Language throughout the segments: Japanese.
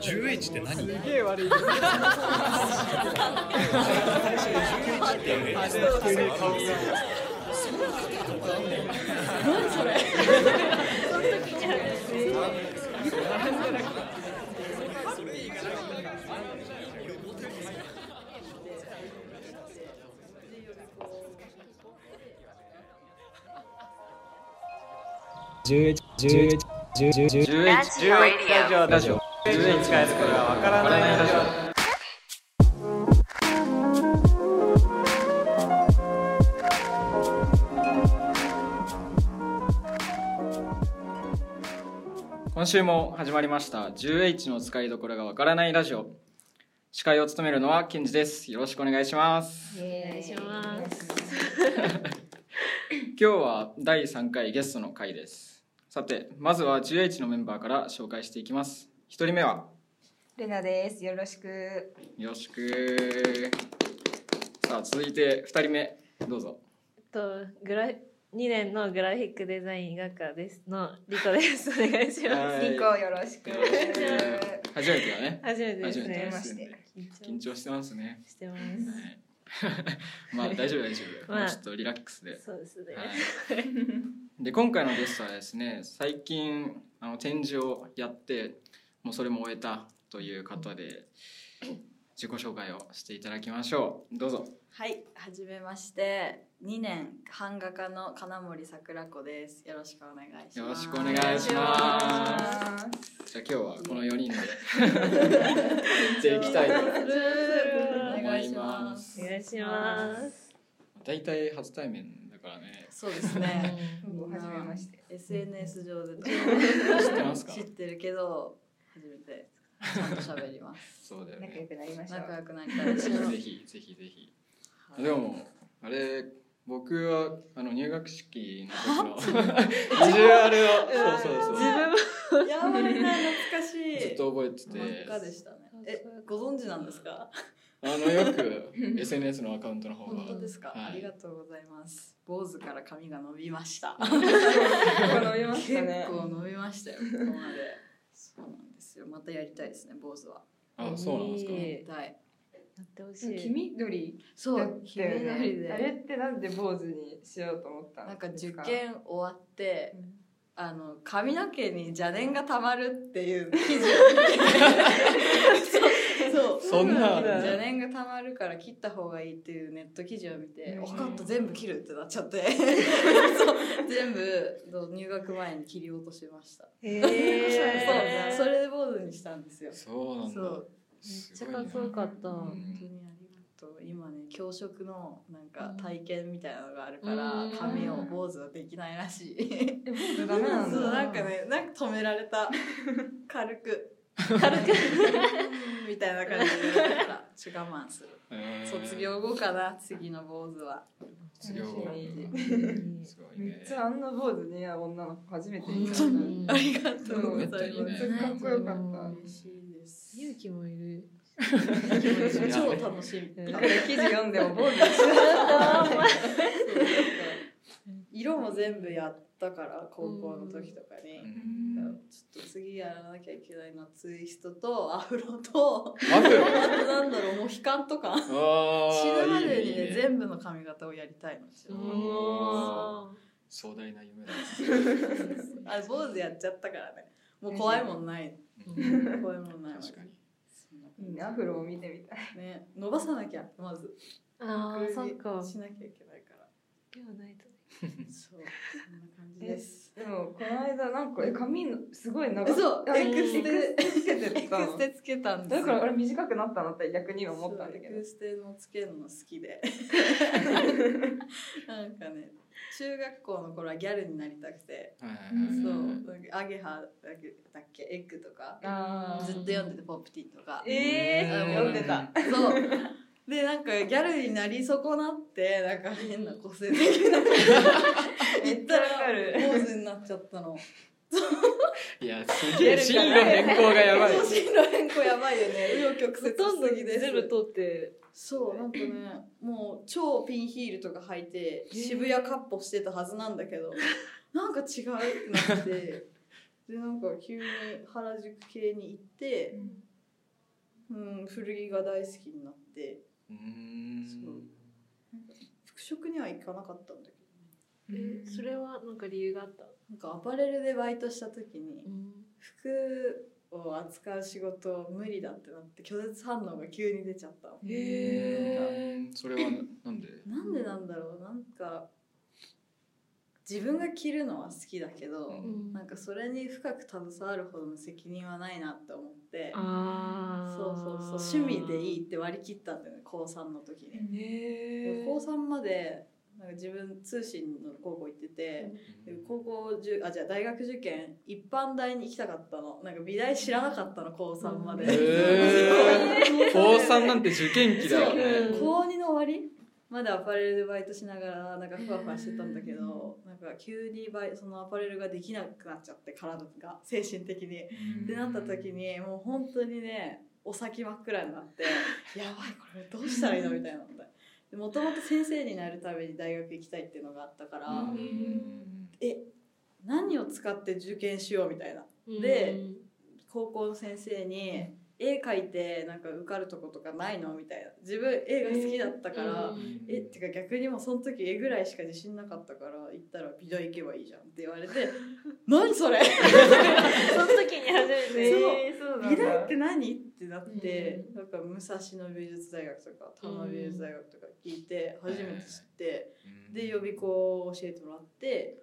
11って何すげえ悪い。何？11 11 11 11ラジオ11返すれはわからない今週も始まりました 10H の使いどころがわからないラジオ司会を務めるのはケンジですよろしくお願いしますお願いします今日は第3回ゲストの回ですさてまずは 10H のメンバーから紹介していきます1人目は？レナです。よろしく。よろしくさあ続いて2人目どうぞとグラ2年のグラフィックデザイン学科ですのリコです。お願いします。はいリコよろしく。初めてだね初めてです初めてねはじめま。して緊張してますねしてます。まあ大丈夫大丈夫、まあもうちょっとリラックスでそうですね。はい、で今回のゲストはですね最近あの展示をやってもうそれも終えたという方で自己紹介をしていただきましょうどうぞはい、はじめまして。2年版画家の金森桜子です。よろしくお願いします。よろしくお願いしますじゃあ今日はこの4人で行っていきたいとお願いし思いまますす。お願いします。大体初対面だからねそうですね。どうもはじめまして。SNS 上で知ってますか？知ってるけど、初めてちゃんと喋ります。そうだよね仲良くなりまし。仲良くなりたい。ぜひぜひぜひでもあれ僕はあの入学式の時のビジュアルをそうそうそうやばいな、懐かしい。ずっと覚えて真って赤でしたね。え、ご存知なんですか？あのよく SNS のアカウントの方が本当ですか、はいありがとうございます。坊主から髪が伸びました。伸びまし結たね。構伸びましたよ、ここまで。そうなんですよ。またやりたいですね、坊主は。あそうなんですか？いいやりたい。やってほしい。黄緑？そう、黄緑ね。あれで。ってなんで坊主にしようと思ったなんか受。験終わってう、んあの髪の毛に邪念がたまるっていう記事を そう。そんな邪念がたまるから切った方がいいっていうネット記事を見てうん。分かった全部切るってなっちゃって。そう。全部入学前に切り落としました、へそう。え。それで坊主にしたんですよ。そうなんだ。そう。めっちゃかっこよかった。本当にありがとう。今ね教職のなんか体験みたいなのがあるからうん。髪を坊主はできないらしい。え坊主ダメなんそうだ。なんかねなんか止められた。軽く軽く。みたいな感じで我慢する。えー。卒業後かな次の坊主は。卒業後。楽しすごいね。めっちゃあんな坊主似合う女の子初めて見た。本当に。ありがとうごめっざいます。ね。めっちゃかっこよかった。嬉しいです勇気もいる。超楽しみ。記事読んでも坊主色も全部やったから高校の時とかに、うん。ちょっと次やらなきゃいけないのはツイストとアフロとアフロ？あとなんだろうもう悲観とか。死あぬまでにねあいいね。全部の髪型をやりたいの壮大な夢だ。あ坊主やっちゃったからね。もう怖いもんない。ー。怖いもんない確かに。いい。ねアフロを見てみたい。じね伸ばさなきゃまず。ああ、そっか。しなきゃいけないから。ではないとね。そうそんな感じです。でもこの間なんかえ髪のすごい長そうあエクステつけてエたの？クステつけたんですよ。だからあれ短くなったなって逆に今思ったんだけど。そうエクステのつけるの好きで。なんかね中学校の頃はギャルになりたくて。そはうアゲハだっけだっけ？エッグとか。ずっと読んでてポップティーとか。えー、うん。読んでた。そうでなんかギャルになり損なってなんか変な個性的な。言ったら坊主になっちゃったの。いやすげえ進路変更がやばい。進路変更やばいよね。紆余曲折ほ全部通って。そうなんかねもう超ピンヒールとか履いて渋谷かっ歩してたはずなんだけどなんか違うってなって。でなんか急に原宿系に行って、うん、古着が大好きになってうーん。そう。服飾には行かなかったんだけえそれはなんか理由があった？どなんかアパレルでバイトした時に服を扱う仕事無理だってなって拒絶反応が急に出ちゃったの。へうんそれはなんで？なんでなんだろう？なんか自分が着るのは好きだけど、うん。なんかそれに深く携わるほどの責任はないなって思ってあそうそうそう趣味でいいって割り切ったんだよね高3の時に。へ高3までなんか自分通信の高校行ってて、で高校じゅあじゃあ大学受験一般大に行きたかったの。なんか美大知らなかったの高3まで、へー。高3なんて受験期だよね。う。ん高2の終わりまでアパレルでバイトしながらなんかふわふわしてたんだけどなんか急にバイそのアパレルができなくなっちゃって体が。精神的に。ってなった時にもう本当にねお先真っ暗になって やばいこれどうしたらいいのみたいなもともと先生になるために大学行きたいっていうのがあったから、うん。え何を使って受験しようみたいな。で高校の先生に絵描いてなんか受かるとことかないのみたいな。自分絵が好きだったから、えってか逆にもうその時絵ぐらいしか自信なかったから行ったら美大行けばいいじゃんって言われて 何それ？その時に初めて。えー美大だって何？ってなって、なんか武蔵野美術大学とか多摩美術大学とか聞いて初めて知って、で予備校を教えてもらって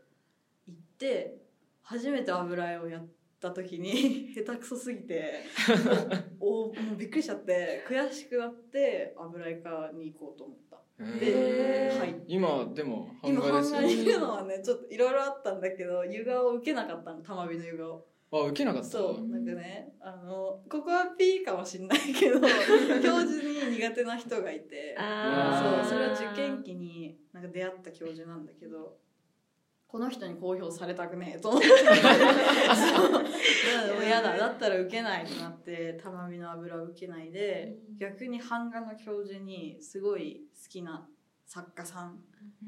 行って初めて油絵をやった時に 下手くそすぎて おもうびっくりしちゃって悔しくなって油絵科に行こうと思った。へー。はい今でも版今画ですよ版画にいるのはねちょっといろいろあったんだけど湯画を受けなかったの玉美の湯画をあ受けなかったそうなんかねあのここは P かもしんないけど 教授に苦手な人がいて。あー。そうそれは受験期になんか出会った教授なんだけどこの人に公表されたくねえと思って。そう。だもう嫌だ。だったら受けないってなって玉美の油を受けないで逆に版画の教授にすごい好きな作家さん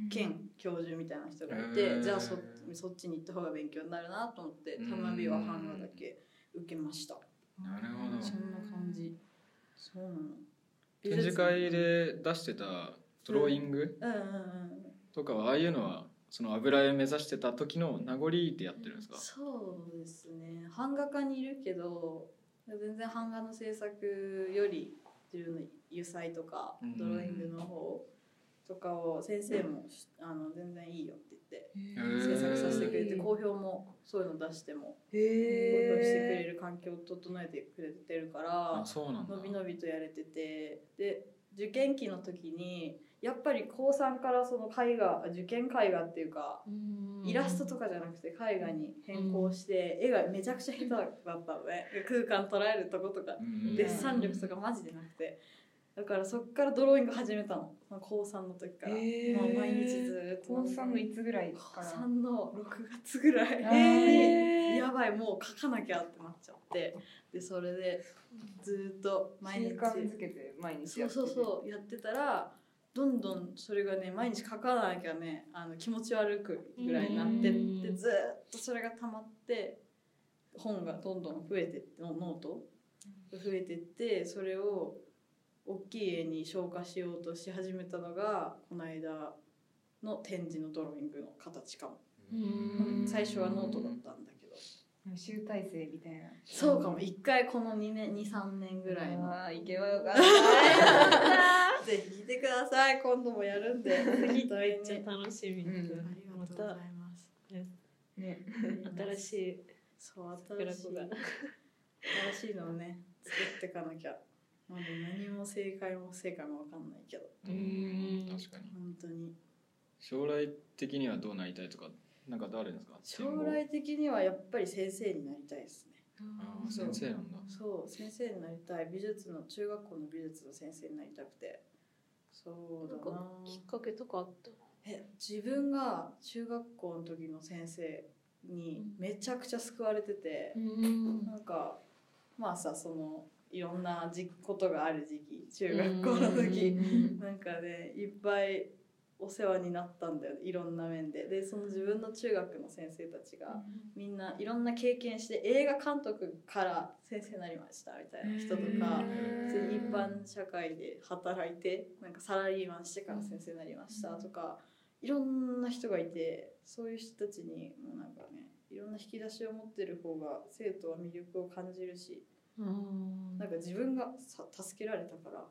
兼教授みたいな人がいて、じゃあそそっちに行った方が勉強になるなと思って玉美は版画だけ受けました。なるほど。そんな感じ。そうなの。展示会で出してたドローイングうんうんうん。とかはああいうのはその油絵目指してた時の名残でやってるんですか？そうですね。版画家にいるけど全然版画の制作より自分の油彩とかうんドローイングの方とかを先生もあの全然いいよって言って制作させてくれて好評もそういうの出しても公表してくれる環境を整えてくれてるからあそうなんだ。のびのびとやれててで受験期の時にやっぱり高3からその絵画受験絵画っていうかイラストとかじゃなくて絵画に変更して絵がめちゃくちゃ下手だったのね。空間捉えるとことかうん。デッサン力とかマジでなくてだからそっからドローイング始めたの。高3の時から、へー。もう毎日ずっと高三のいつぐらい高から？3の6月ぐらい。へにやばいもう書かなきゃってなっちゃって。でそれでずっと毎日。習慣づけて毎日そうそうそうやってたらどんどんそれがね毎日書かなきゃねあの気持ち悪くぐらいになってってずっとそれが溜まって本がどんどん増えてってノノートが増えてってそれを大きい絵に消化しようとし始めたのがこの間の展示のドローイングの形かも。最初はノートだったんだけど。集大成みたいな。そうかも。一回この2年23年ぐらいの。ああ行けばよかった。ぜひ来てください。今度もやるんで。めっちゃ楽しみ。うん。ありがとうございます。ね。新しい。そう桜新しい。新しいのをね作っていかなきゃまだ何も正解も不正解も分かんないけど。うん確かに。本当に。将来的にはどうなりたいとかなんかあるんですか？将来的にはやっぱり先生になりたいですね。あー先生なんだ。そう先生になりたい。美術の中学校の美術の先生になりたくて。そうだな。きっかけとかあった？え自分が中学校の時の先生にめちゃくちゃ救われてて、うん。なんかまあさそのいろんなじことがある時期中学校の時、なんかねいっぱいお世話になったんだよいろんな面で。でその自分の中学の先生たちがみんないろんな経験して映画監督から先生になりましたみたいな人とか一般社会で働いてなんかサラリーマンしてから先生になりましたとかいろんな人がいてそういう人たちにもうなんかねいろんな引き出しを持ってる方が生徒は魅力を感じるしうんなんか自分がさ助けられたから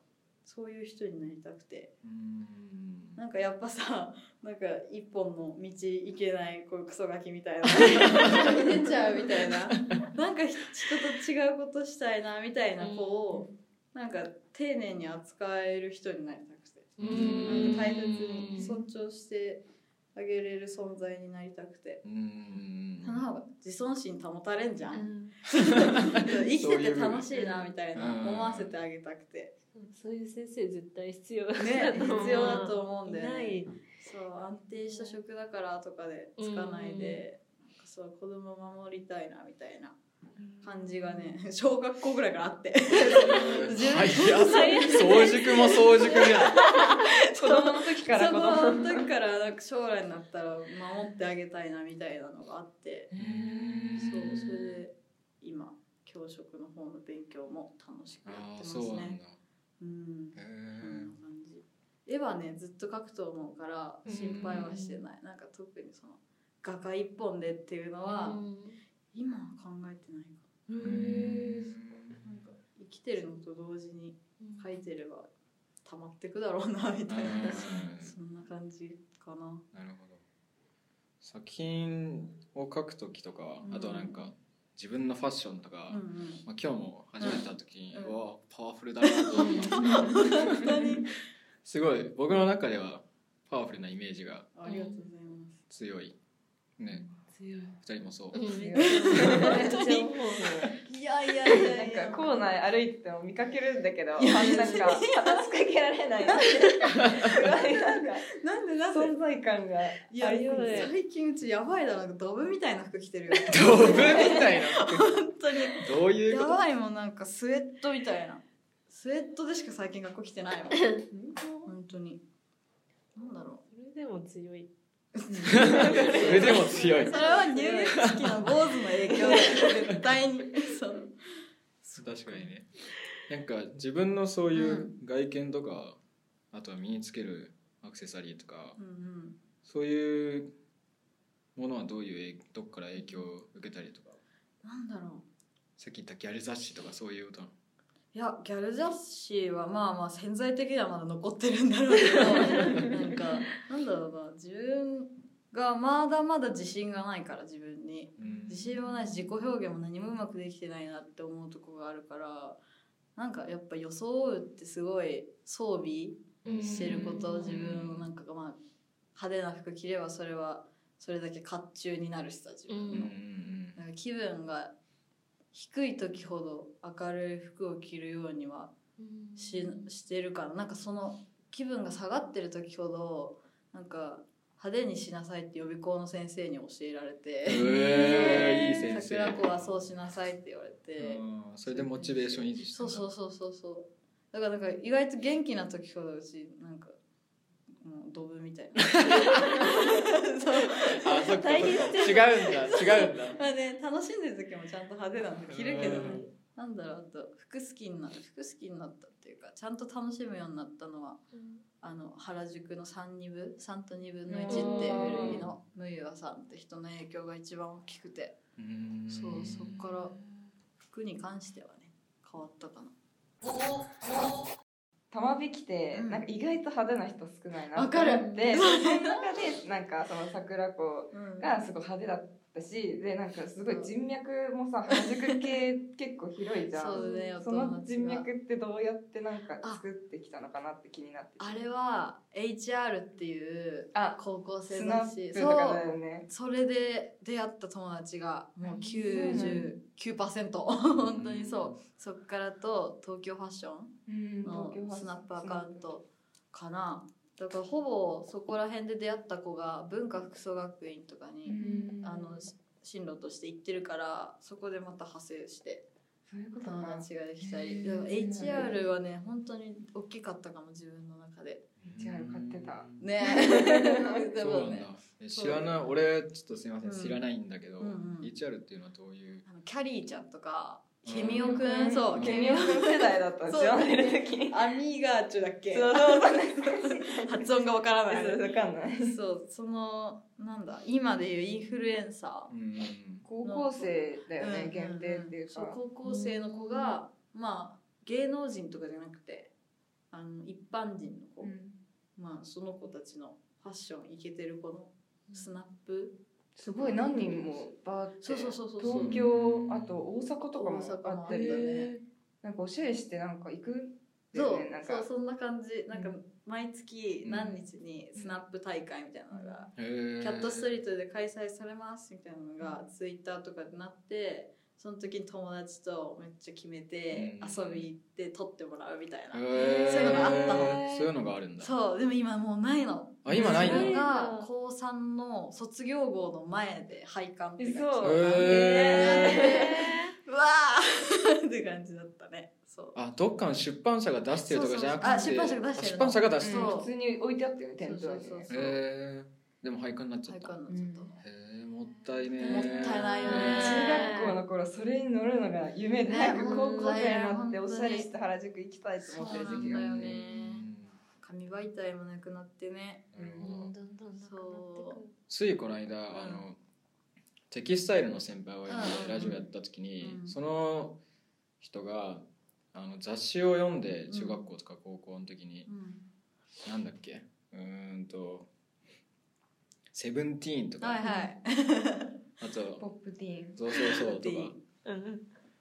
そういう人になりたくて。うん。なんかやっぱさ なんか一本の道行けないこういうクソガキみたいな。出ちゃうみたいな。なんか人と違うことしたいなみたいな子をなんか丁寧に扱える人になりたくて。うん。なんか大切に尊重してあげれる存在になりたくて。うん。その方が自尊心保たれんじゃうん。ん 生きてて楽しいなみたいなうん思わせてあげたくて。そういう先生絶対必要ね。必要だと思うんだよね。いない。そう安定した職だからとかでつかないで、なんかそう子供を守りたいなみたいな感じがね 小学校ぐらいからあって。自分早っ早熟も早熟じゃん子供の時からそ子供の時からなんか将来になったら守ってあげたいなみたいなのがあって。そうそれで今教職の方の勉強も楽しくやってますね。うん絵はねずっと描くと思うから心配はしてない。なんか特にその画家一本でっていうのは今は考えてないか。うんえなんか生きてるのと同時に描いてれば溜まってくだろうなみたいな。そんな感じかな。なるほど。作品を描く時とかうん。あとはなんか自分のファッションとか、うんうん。まあ、今日も始めた時に、ううんわパワフルだなと思って本当に。すごい。僕の中ではパワフルなイメージがありがとうございます。強い。ね二人もそう、めっちゃめっちゃ思う いやいやいや。ないん校内歩いてても見かけるんだけど、いやなんか話しかけられない。なんかなんで？なんで存在感がいやありすぎて最近うちやばいだなドブみたいな服着てるよドブみたいな本当にどういうことやばいもんなんかスウェットみたいなスウェットでしか最近学校来てないもん本当になんだろそれでも強い。それでも強い。うそれは入学式の坊主の影響絶対に。そう。確かにね。なんか自分のそういう外見とか、あとは身につけるアクセサリーとか、うんうん。そういうものはどういう影どっから影響を受けたりとか？なんだろう。さっき言ったギャル雑誌とかそういうことなの？いやギャル雑誌はまあまあ潜在的にはまだ残ってるんだろうけどなんかなんだろうな自分がまだまだ自信がないから自分に。うん。自信もないし自己表現も何もうまくできてないなって思うとこがあるからなんかやっぱ装うってすごい装備してること自分のなんかがまあ派手な服着ればそれはそれだけ甲冑になるしさ自分の。うんうん。なんか気分が低い時ほど明るい服を着るようにはししてるからなんかその気分が下がってる時ほどなんか派手にしなさいって予備校の先生に教えられてえー、いい先生。桜子はそうしなさいって言われて。うんそれでモチベーション維持してそうそうそうそうそう。だからなんか意外と元気な時ほどうちなんかもうドブみたいな。そ うあそっか。大変違うんだ。違うんだ。まあね楽しんでる時もちゃんと派手なんで着るけどね。うん。なんだろうあと服好きにな服好きになったっていうかちゃんと楽しむようになったのはあの原宿の3二分3と2分の1って古着のムユアさんって人の影響が一番大きくて。うんそうそっから服に関してはね変わったかな玉引きってうん。なんか意外と派手な人少ないなわかるって。思ってその中でなんかその桜子うんがすごい派手だったしでなんかすごい人脈もさ原宿系 結構広いじゃん。そうねおその人脈ってどうやってなんか作ってきたのかなって気になってあれは HR っていうあ高校生だよね。それで出会った友達がもううん99%本当にそう。そっからと東京ファッションのスナップアカウントかなだからほぼそこら辺で出会った子が文化服装学院とかに、あのし進路として行ってるからそこでまた派生してそういうことか。友達ができたり。でも HR はね本当に大きかったかも自分の中で。HR 買ってた。ね。でそうもねなんだ。え知らない。俺ちょっとすいません、うん。知らないんだけど、うんうん。HR っていうのはどういう？あのキャリーちゃんとかうんケミオくん。そうケミオくん世代だったそう知らない時にアミーガーチュだっけ？そうそうそう発音がわからない。わかんない。そうそのなんだ今でいうインフルエンサうん高校生だよね限定っていうそうか高校生の子がまあ芸能人とかじゃなくてあの一般人の子、うん。まあその子たちのファッションイケてる子のスナップすごい何人もバーってそうそうそうそうそう。東京あと大阪とかもあったりだね。なんかおしゃれしてなんか行くそうそうそんな感じ。なんかうん毎月何日にスナップ大会みたいなのが、キャットストリートで開催されますみたいなのがツイッターとかでなってその時に友達とめっちゃ決めてうん。遊び行って撮ってもらうみたいな、そういうのがあったの。そういうのがあるんだ。そうでも今もうないのあ今ないんだが高3の卒業号の前で廃刊って感じそうわーって感じだったね。そう。あどっかの出版社が出してるとかじゃなくて。出版社が出してる出版社が出してる普通に置いてあったよねテントに。そうそうそうへえでも廃刊になっちゃ廃った。刊になっちゃったえもったいねもったいないよね中学校の頃それに乗るのが夢でね早く高校生になっておしゃれして原宿行きたいと思ってる時期がね紙媒体もなくなってね。うん。どんどんなくなってくるついこの間、あのテキスタイルの先輩を呼んうんうん。うんでラジオやった時に、うん。その人があの雑誌を読んで中学校とか高校の時に、うん。なんだっけ？うーんと「セブンティーン」とか、はいはい。あとポップティーン「そうそうそう」とか。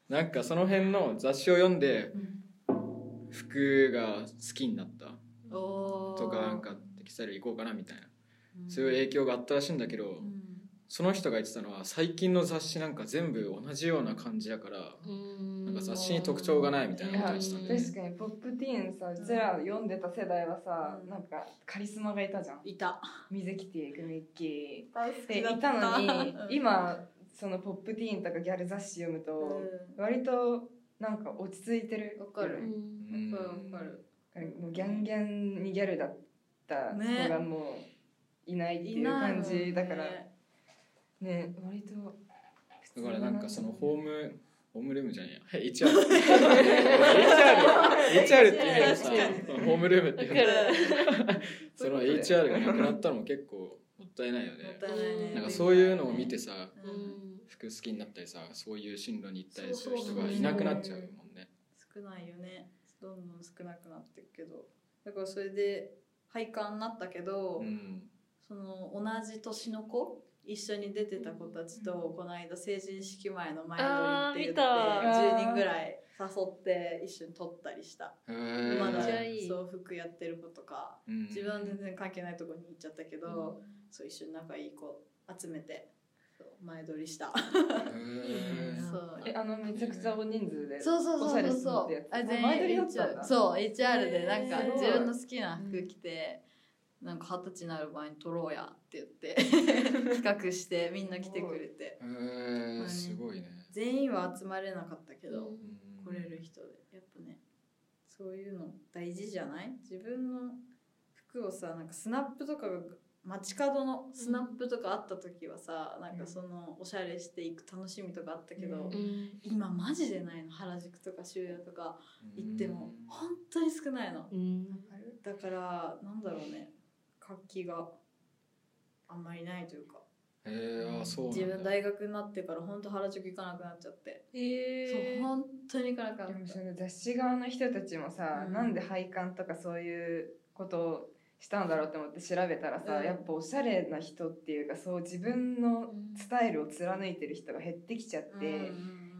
なんかその辺の雑誌を読んでうん。服が好きになったとかなんかテキスタイル行こうかなみたいな。うん。そういう影響があったらしいんだけど、うん。その人が言ってたのは最近の雑誌なんか全部同じような感じだからうん。なんか雑誌に特徴がないみたいいなことや言ってたんだよね。確かにポップティーンさうちら読んでた世代はさうん。なんかカリスマがいたじゃん。いた。水木ティークミッキ大好ーでいたのに今そのポップティーンとかギャル雑誌読むと割となんか落ち着いてるわかる。わかるわかるもうギャンギャンにギャルだった子がもういないっていう感じだから。ね。割とだからなんかそのホームホームルームじゃねえや。HR HR, HR っていうのさホームルームっていうの その HR がなくなったのも結構もったいないよね。ないね。なんかそういうのを見てさ服好きになったりさそういう進路に行ったりする人がいなくなっちゃうもんね。少ないよねどんどん少なくなってるけどだからそれで廃刊になったけど、うん。その同じ年の子一緒に出てた子たちとこの間成人式前の前撮りって言ってあー見た。10人ぐらい誘って一緒に撮ったりした。まだめっちゃいい。そう服やってる子とか。うん。自分は全然関係ないとこに行っちゃったけど、そう一緒に仲いい子集めて前撮りした。そう。えあのめちゃくちゃ大人数でそうそうそうそうそう。あ全前撮り員だったんだ。HR そう HR でなんか自分の好きな服着て、なんか二十歳になる前に撮ろうやって言って 企画してみんな来てくれて。すごいね。全員は集まれなかったけど、うん。来れる人で。やっぱねそういうの大事じゃない？自分の服をさなんかスナップとかが街角のスナップとかあった時はさ、なんかそのおしゃれしていく楽しみとかあったけど、うん。うん今マジでないの原宿とか渋谷とか行っても本当に少ないの。うん。だからなんだろうね。活気があんまりないというか。そう自分大学になってから本当原宿行かなくなっちゃって、へそう本当に行かなくなっでもたその雑誌側の人たちもさ、うん。なんで配管とかそういうことをしたんだろうって思って調べたらさ、うん。やっぱおしゃれな人っていうかそう自分のスタイルを貫いてる人が減ってきちゃって、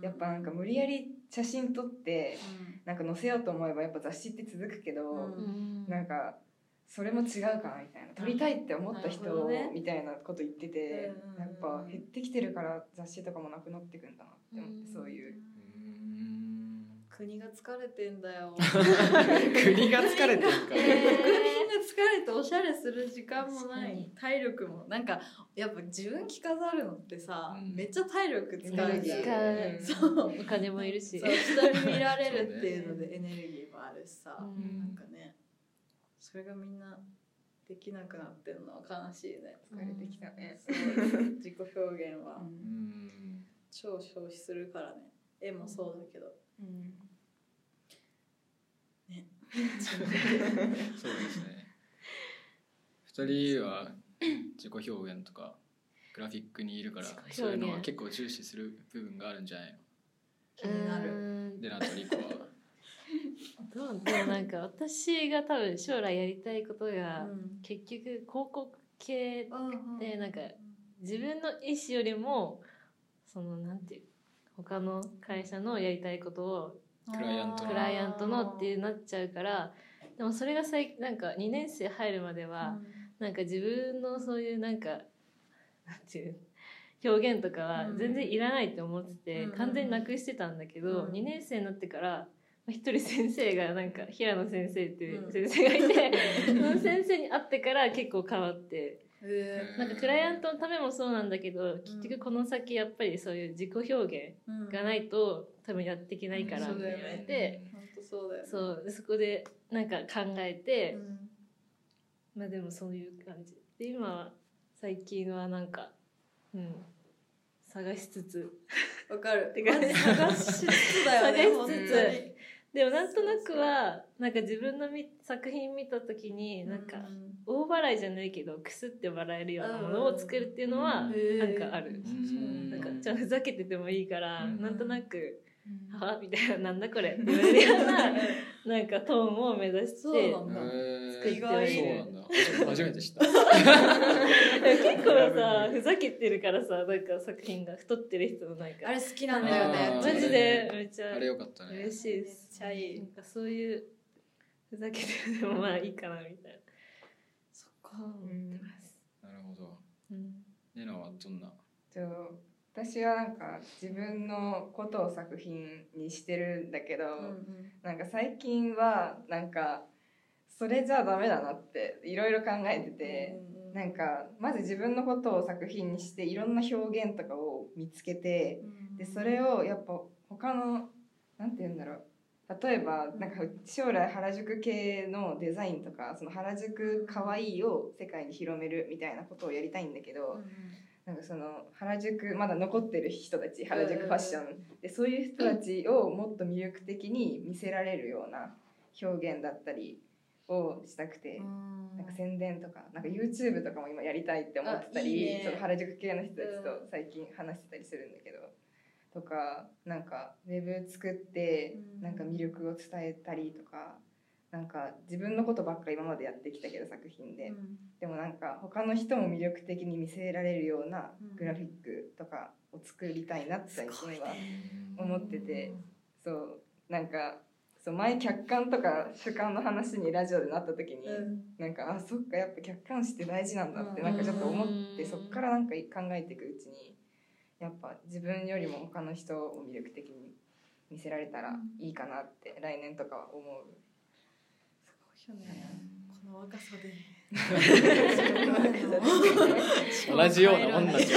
やっぱなんか無理やり写真撮ってなんか載せようと思えばやっぱ雑誌って続くけど、うん。なんかそれも違うかなみたいな撮りたいって思った人みたいなこと言ってて、うんやっぱ減ってきてるから雑誌とかもなくなってくんだなって思って、そういううん国が疲れてんだよ。国が疲れてるから国民が疲れておしゃれする時間もない。体力もなんかやっぱ自分着飾るのってさ、うん。めっちゃ体力使うじゃん。そう。お金もいるし。そう人に見られるっていうのでエネルギーもあるしさ、うん。なんかねそれがみんなできなくなってるのは悲しいね。疲れてきたね。そう。自己表現は。うん。超消費するからね。絵もそうだけど。うん そうですね。二人は自己表現とかグラフィックにいるからそういうのは結構重視する部分があるんじゃない気になる。でなとリコは。どうでもなんか私が多分将来やりたいことが、うん。結局広告系うんでなんか自分の意思よりもそのなんていう他の会社のやりたいことをクライアントの。クライアントのっていうなっちゃうからでもそれが最なんか2年生入るまでは、なんか自分のそういうなんか なんていう表現とかはうん。全然いらないって思ってて、うん。完全になくしてたんだけど、うん。2年生になってからまあ一人先生がなんか平野先生っていううん。先生がいて、その先生に会ってから結構変わってへなんかクライアントのためもそうなんだけど結局この先やっぱりそういう自己表現ーがないと多分やっていけないからって言われて、そうだよね。そうでそこでなんか考えて。うん。まあでもそういう感じ。で今は最近はなんかうん。探しつつ。わかる。探しつつだよね探しつつでもなんとなくはなんか自分のみ作品見た時になんか大笑いじゃないけどくすって笑えるようなものを作るっていうのはうん。なんかある。うん。なんかちょっとふざけててもいいからうん。なんとなく「は?」みたいな「なんだこれ」って言われるようななんかトーンを目指してそうなんだ。作ってはいそうるなんだ。初初めて知った。結構さ ふざけてるからさなんか作品が太ってる人のなんかあれ好きなんだよねマジでめっちゃあれよかったね。嬉しいです。めっちゃいい。なんかそういうふざけてるでもまあいいかなみたいな。そっか思ってます、なるほど。うん。レナはどんな？と私はなんか自分のことを作品にしてるんだけど、なんか最近はなんかそれじゃダメだなっていろいろ考えてて、なんかまず自分のことを作品にしていろんな表現とかを見つけてでそれをやっぱ他のなんて言うんだろう。例えばなんか将来原宿系のデザインとかその原宿かわいいを世界に広めるみたいなことをやりたいんだけど、なんかその原宿まだ残ってる人たち原宿ファッション。でそういう人たちをもっと魅力的に見せられるような表現だったりをしたくて。なんか宣伝とかなんか YouTube とかも今やりたいって思ってたりその原宿系の人たちうと最近話してたりするんだけど、とかなんかウェブ作ってうん。なんか魅力を伝えたりとかなんか自分のことばっかり今までやってきたけど作品で、でもなんか他の人も魅力的に見せられるようなグラフィックとかを作りたいなって最近は思ってて。そう。なんかそう前客観とか主観の話にラジオでなった時に、なんかあそっかやっぱ客観視って大事なんだってうん。なんかちょっと思ってうん。そっからなんか考えていくうちにやっぱ自分よりも他の人を魅力的に見せられたらいいかなって来年とかは思う。すごいよね。この若さで。同じようなもんだす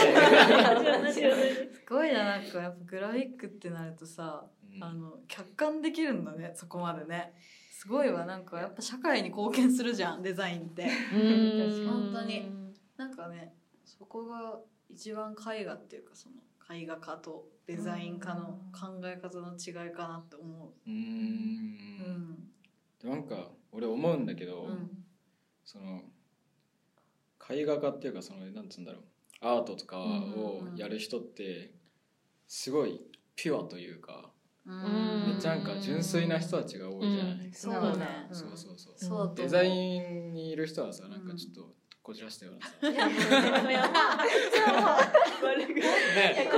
ごいななんかやっぱグラフィックってなるとさ、うん。あの客観できるんだねそこまでね。すごいわなんかやっぱ社会に貢献するじゃんデザインって。うん。本当に。なんかねそこが一番絵画っていうかその絵画家とデザイン家の考え方の違いかなって思う。ううん。んなんか俺思うんだけど、うん。その絵画家っていうかそのなんつうんだろう。アートとかをやる人ってすごいピュアというか、うん。めっちゃなんか純粋な人たちが多いじゃない、うん。そうだね。うんそうそうそう、そうデザインにいる人はさなんかちょっとこじらした。ようなさ、いやもう。こ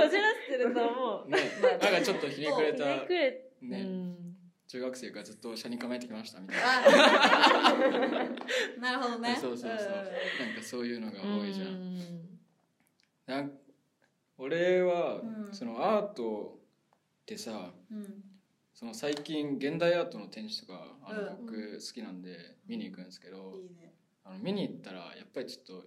じらせてると思う。ね。なんかちょっとひねくれた。ひねくれね、うん中学生がずっと車に構えてきましたみたいな。あ。なるほどね。そうそうそうなんかそういうのが多いじゃん、なん俺は、うん。そのアートってさうん。うんその最近現代アートの展示とかあの、うん僕好きなんで見に行くんですけど、いいね。あの見に行ったらやっぱりちょっと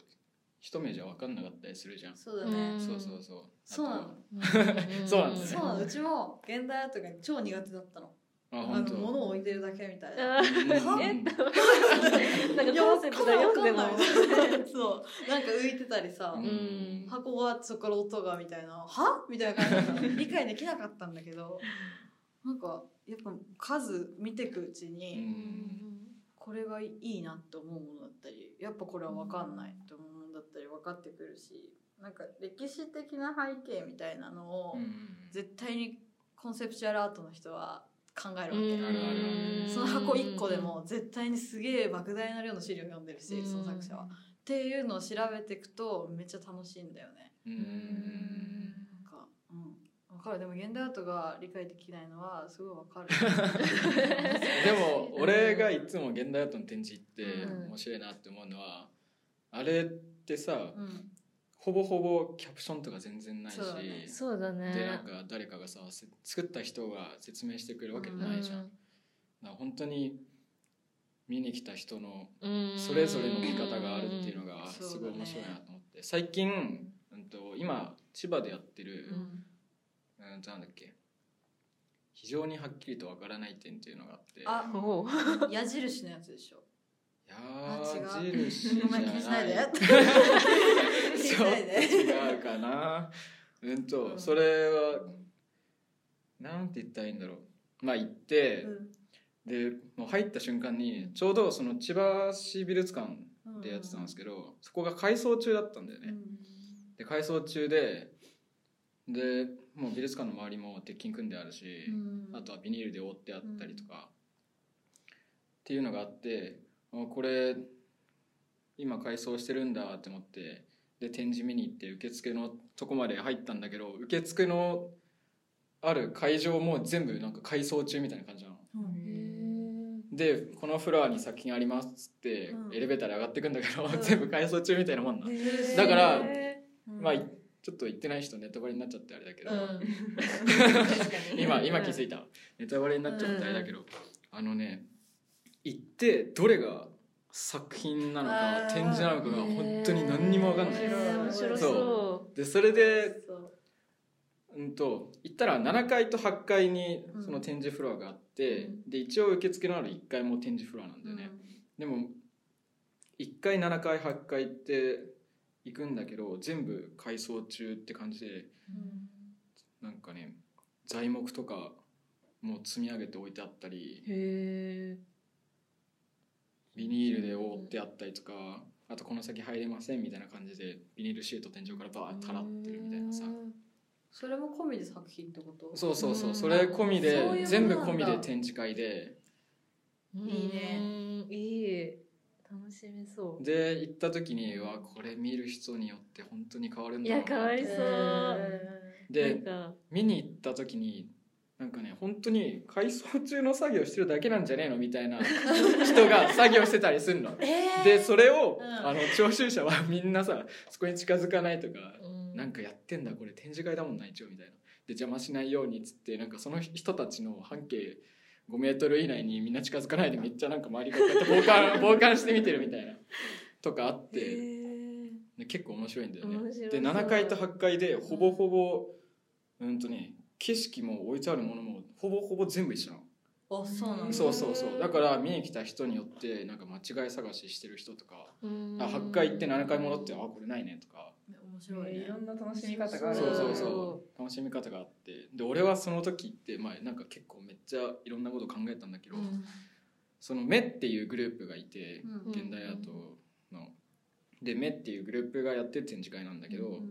一目じゃ分かんなかったりするじゃん、そうだね、うん。そうそうそう。そうなの。そうなんですねそうなの。うちも現代アートが超苦手だったのあの物を置いてるだけみたいな。え なんかコンセプト読んでも。そう。なんか浮いてたりさ、うん。箱がそこから音がみたいなは？みたいな感じ理解できなかったんだけどなんかやっぱ数見てくうちうに、ん。これがいいなって思うものだったりやっぱこれは分かんないって思うものだったり分かってくるしなんか歴史的な背景みたいなのをうん。絶対にコンセプチュアルアートの人は考えるわけ、あるあるあるその箱1個でも絶対にすげえ莫大な量の資料を読んでるしその作者は。っていうのを調べていくとめっちゃ楽しいんだよね。うん。なんかうん。わかる。でも現代アートが理解できないのはすごいわかる。でも俺がいつも現代アートの展示行ってうん。面白いなって思うのはあれってさうんほぼほぼキャプションとか全然ないしそうだね。そうだね。でなんか誰かがさせ作った人が説明してくれるわけじゃないじゃん、だから本当に見に来た人のうん。それぞれの見方があるっていうのがすごい面白いなと思って、最近、うん、と今千葉でやってる、うん。うん、となんだっけ非常にはっきりとわからない点っていうのがあって。あおう。矢印のやつでしょ。矢印じゃごめん気にしないで。ちょっ。と違うかな。うんと、うん。それはなんて言ったらいいんだろう。まあ行って、うん。でもう入った瞬間にちょうどその千葉市美術館でやってたんですけど、そこが改装中だったんだよね、で改装中ででもう美術館の周りも鉄筋組んであるし、あとはビニールで覆ってあったりとか、っていうのがあってあこれ今改装してるんだって思ってで展示見に行って受付のとこまで入ったんだけど受付のある会場も全部なんか改装中みたいな感じなの。でこのフロアに作品ありますっつって、うん。エレベーターで上がってくんだけど、うん。全部改装中みたいなもんな、だからうん。まあいちょっと言ってない人ネタバレになっちゃってあれだけど、うん。今今気づいた。ネタバレになっちゃってあれだけど、あのね行ってどれが作品なのか展示なのかが本当に何にも分かんない。へー面白そそう。でそれでそう。うんと行ったら7階と8階にうん。その展示フロアがあって、うで一応受付のある1階も展示フロアなんだよね、でも1階7階8階って行くんだけど全部改装中って感じでなんかね材木とかもう積み上げて置いてあったりへえビニールで覆ってあったりとかあとこの先入れませんみたいな感じでビニールシート天井からバーッて払ってるみたいなさ。それも込みで作品ってこと？そうそうそう。うん。それ込みで全部込みで展示会で。いいね。うんいい。楽しめそう。で行った時にはこれ見る人によって本当に変わるんいだなや変わりそう。で見に行った時になんかね本当に改装中の作業してるだけなんじゃねえのみたいな人が作業してたりするの。でそれを、うん。あの聴衆者はみんなさそこに近づかないとか、うん。なんかやってんだこれ展示会だもんな一応みたいな。で邪魔しないようにっつってなんかその人たちの半径5メートル以内にみんな近づかないでめっちゃなんか周りがこうやって傍観 傍観して見てるみたいなとかあって。で結構面白いんだよね。で7階と8階でほぼほぼうんとね景色も置いてあるものもほぼほぼ全部一緒なの。あそうなんだ。そうそうそう。だから見に来た人によってなんか間違い探ししてる人とかうん。あ8階行って7階戻ってあこれないねとか。面白いね。いろんな楽しみ方がある。そうそうそそう。楽しみ方があって。で俺はその時ってまあなんか結構めっちゃいろんなこと考えたんだけど、うん。その「目」っていうグループがいてうん。現代アートの。で「目」っていうグループがやってる展示会なんだけど、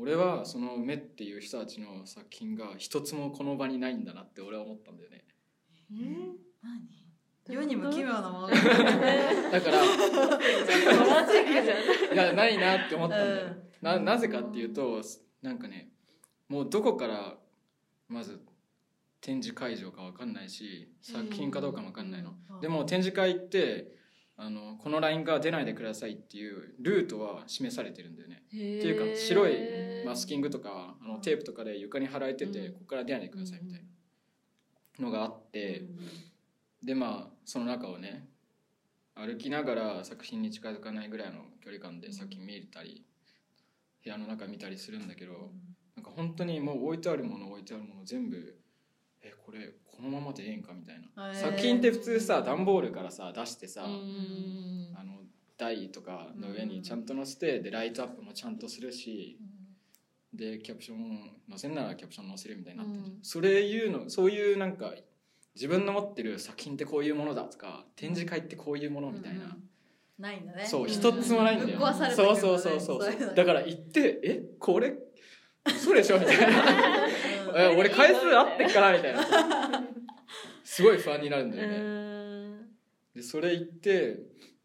俺はその「目」っていう人たちの作品が一つもこの場にないんだなって俺は思ったんだよね。何？世にも奇妙なものがだからいやないなって思ったんだよ、うん。ななぜかっていうとなんかねもうどこからまず展示会場か分かんないし作品かどうかも分かんないの、うん。でも展示会ってあのこのラインから出ないでくださいっていうルートは示されてるんだよね。っていうか白いマスキングとかあのテープとかで床に貼られてて、うん。ここから出ないでくださいみたいな、のがあって、でまあその中をね歩きながら作品に近づかないぐらいの距離感で作品見えたり部屋の中見たりするんだけどなんか本当にもう置いてあるもの置いてあるもの全部えこれこのままでええんかみたいな、作品って普通さ段ボールからさ出してさ、うんあの台とかの上にちゃんと載せてでライトアップもちゃんとするしでキャプション載せんならキャプション載せるみたいになってそれいうのそういうなんか自分の持ってる作品ってこういうものだとか展示会ってこういうものみたいな、ないんだね。そううん一つもないんだよ、そうそうそうそう。そういうのだから行ってえこれそうでしょみたいな。俺回数合ってっからみたいなすごい不安になるんだうよね、ん。でそれ言って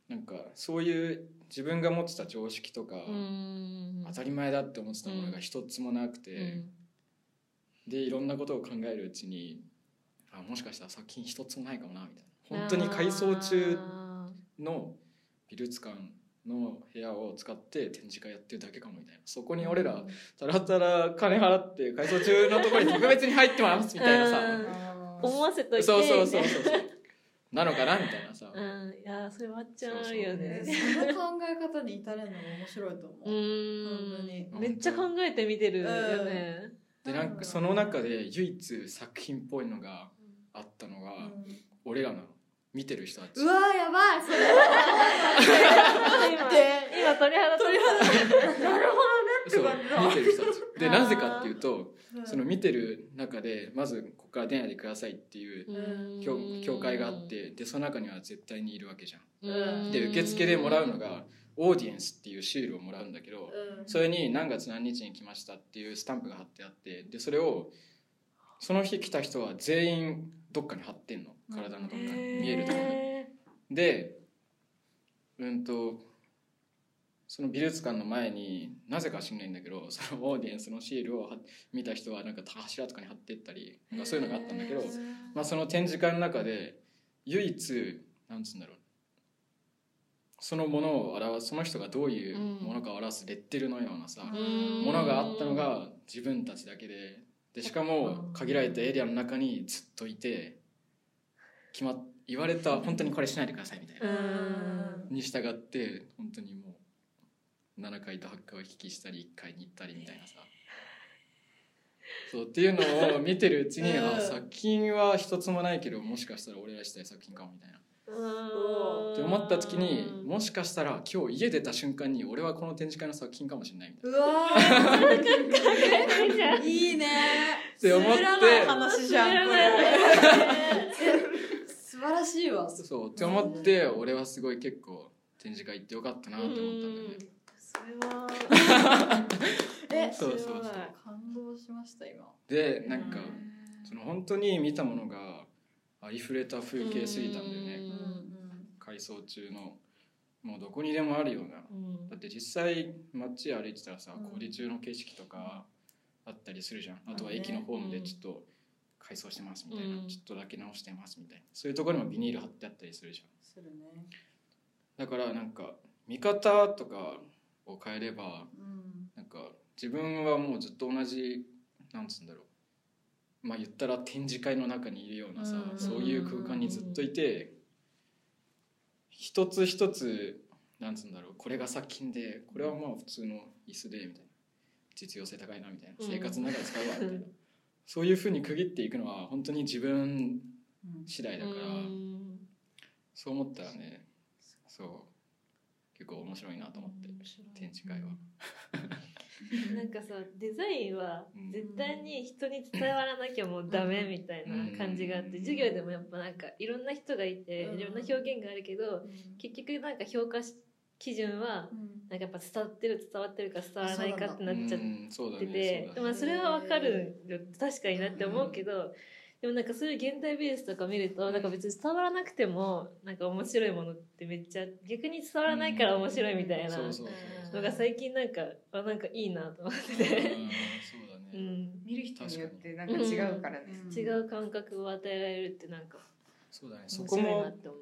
なんかそういう自分が持ってた常識とか、うん当たり前だって思ってたものが一つもなくて、でいろんなことを考えるうちにあもしかしたら作品一つもないかもなみたいな。本当に改装中あの美術館の部屋を使って展示会やってるだけかもみたいな。そこに俺らたらたら金払って改装中のところに特別に入ってますみたいなうん。さ思わせといてそうそうそうそうそう。なのかなみたいなさ。うんいやそれわっちゃんあるよね。ね。その考え方に至れるのも面白いと思う。う、本当んに。めっちゃ考えて見てるよね。でなんかその中で唯一作品っぽいのがあったのが、うん。俺らの見てる人たち。うわーやばいそれ。今鳥肌鳥肌なるほそう 見てる人たち。で なぜかっていうとうん。その見てる中でまずここから出ないでくださいっていう教教会があってでその中には絶対にいるわけじゃん。で受付でもらうのがオーディエンスっていうシールをもらうんだけどうん。それに何月何日に来ましたっていうスタンプが貼ってあってでそれをその日来た人は全員どっかに貼ってんの。体のどっかに。見えるところに。でうんとその美術館の前になぜか知んないんだけどそのオーディエンスのシールを貼見た人はなんか柱とかに貼ってったりなんかそういうのがあったんだけど、まあ、その展示会の中で唯一なんつうんだろう。そのものを表すその人がどういうものかを表すレッテルのようなさ、ものがあったのが自分たちだけででしかも限られたエリアの中にずっといて決まっ言われた本当にこれしないでくださいみたいな、に従って本当にもう7回と8回を引きしたり1回に行ったりみたいなさ。そうっていうのを見てるうちに、うん。あ作品は一つもないけどもしかしたら俺らしたい作品かもみたいな。って思った時にもしかしたら今日家出た瞬間に俺はこの展示会の作品かもしれないみたいうわー。いいね。って思って。滑らない話じゃんこれ。素晴らしいわ。なそうって思って俺はすごい結構展示会行ってよかったなって思ったんだよねえ そうそうそう。感動しました今。でなんかその本当に見たものがありふれた風景すぎたんだよね。改装中のもうどこにでもあるような。うん。だって実際街歩いてたらさうん。工事中の景色とかあったりするじゃん。あとは駅のホームでちょっと改装してますみたいな、うん。ちょっとだけ直してますみたいな。そういうところにもビニール貼ってあったりするじゃん。するね。だからなんか見方とかを変えればうん。なんか自分はもうずっと同じなんつうんだろう。まあ言ったら展示会の中にいるようなさ、うん。そういう空間にずっといて一つ一つなんつうんだろうこれが作品でこれはまあ普通の椅子でみたいな。実用性高いなみたいな。うん。生活の中で使うわみたいな、そういうふうに区切っていくのは本当に自分次第だから、うん。そう思ったらねそう結構面白いなと思って展示会は。なんかさデザインはうん絶対に人に伝わらなきゃもうダメみたいな感じがあってうん授業でもやっぱなんかいろんな人がいてうん。いろんな表現があるけど結局なんか評価し基準はなんかやっぱ伝わってる伝わってるか伝わらないかってなっちゃってねてでもそれは分かるよ。確かになって思うけどでもなんかそういう現代美術とか見るとなんか別に伝わらなくてもなんか面白いものってめっちゃ逆に伝わらないから面白いみたいなのが最近なんかあなんかいいなと思って。うん。て、そうだうねん、見る人によってなんか違うからね、違う感覚を与えられるってなんかそうだね。そこもなって思う。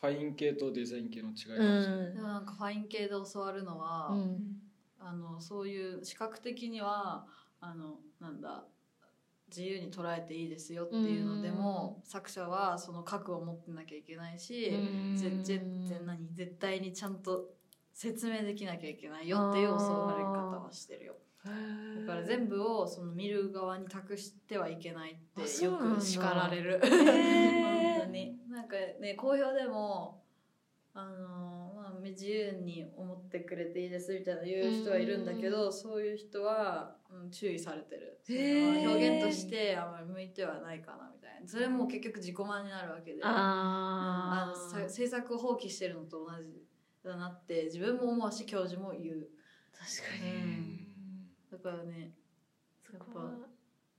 ファイン系とデザイン系の違いかもしれうないでもなんかファイン系で教わるのは、ん。あのそういう視覚的にはあのなんだ自由に捉えていいですよっていうのでも作者はその覚悟を持ってなきゃいけないしぜぜぜ何絶対にちゃんと説明できなきゃいけないよっていう教わり方はしてるよ。だから全部をその見る側に託してはいけないってよく叱られる。本当に。なんかね好評でもあのまあ自由に思ってくれていいですみたいな言う人はいるんだけどそういう人は、うん、注意されてる。表現としてあんまり向いてはないかなみたいな。それも結局自己満になるわけで。あ制作を放棄してるのと同じだなって自分も思うし教授も言う。確かに。うん。だからねそこは。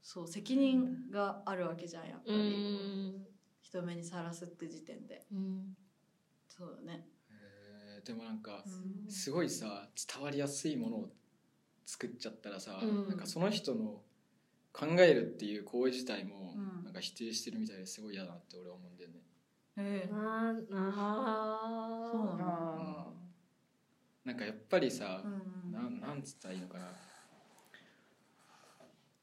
そう責任があるわけじゃんやっぱうりん人目にさらすって時点で。うん。そうだね、えーでもなんかうん。すごいさ伝わりやすいものを作っちゃったらさ、うん。なんかその人の考えるっていう行為自体もうん。なんか否定してるみたいですごい嫌だなって俺は思うんだよね。えー。あー。そうなのあなんかやっぱりさ、うんなんなんつったらいいのかな。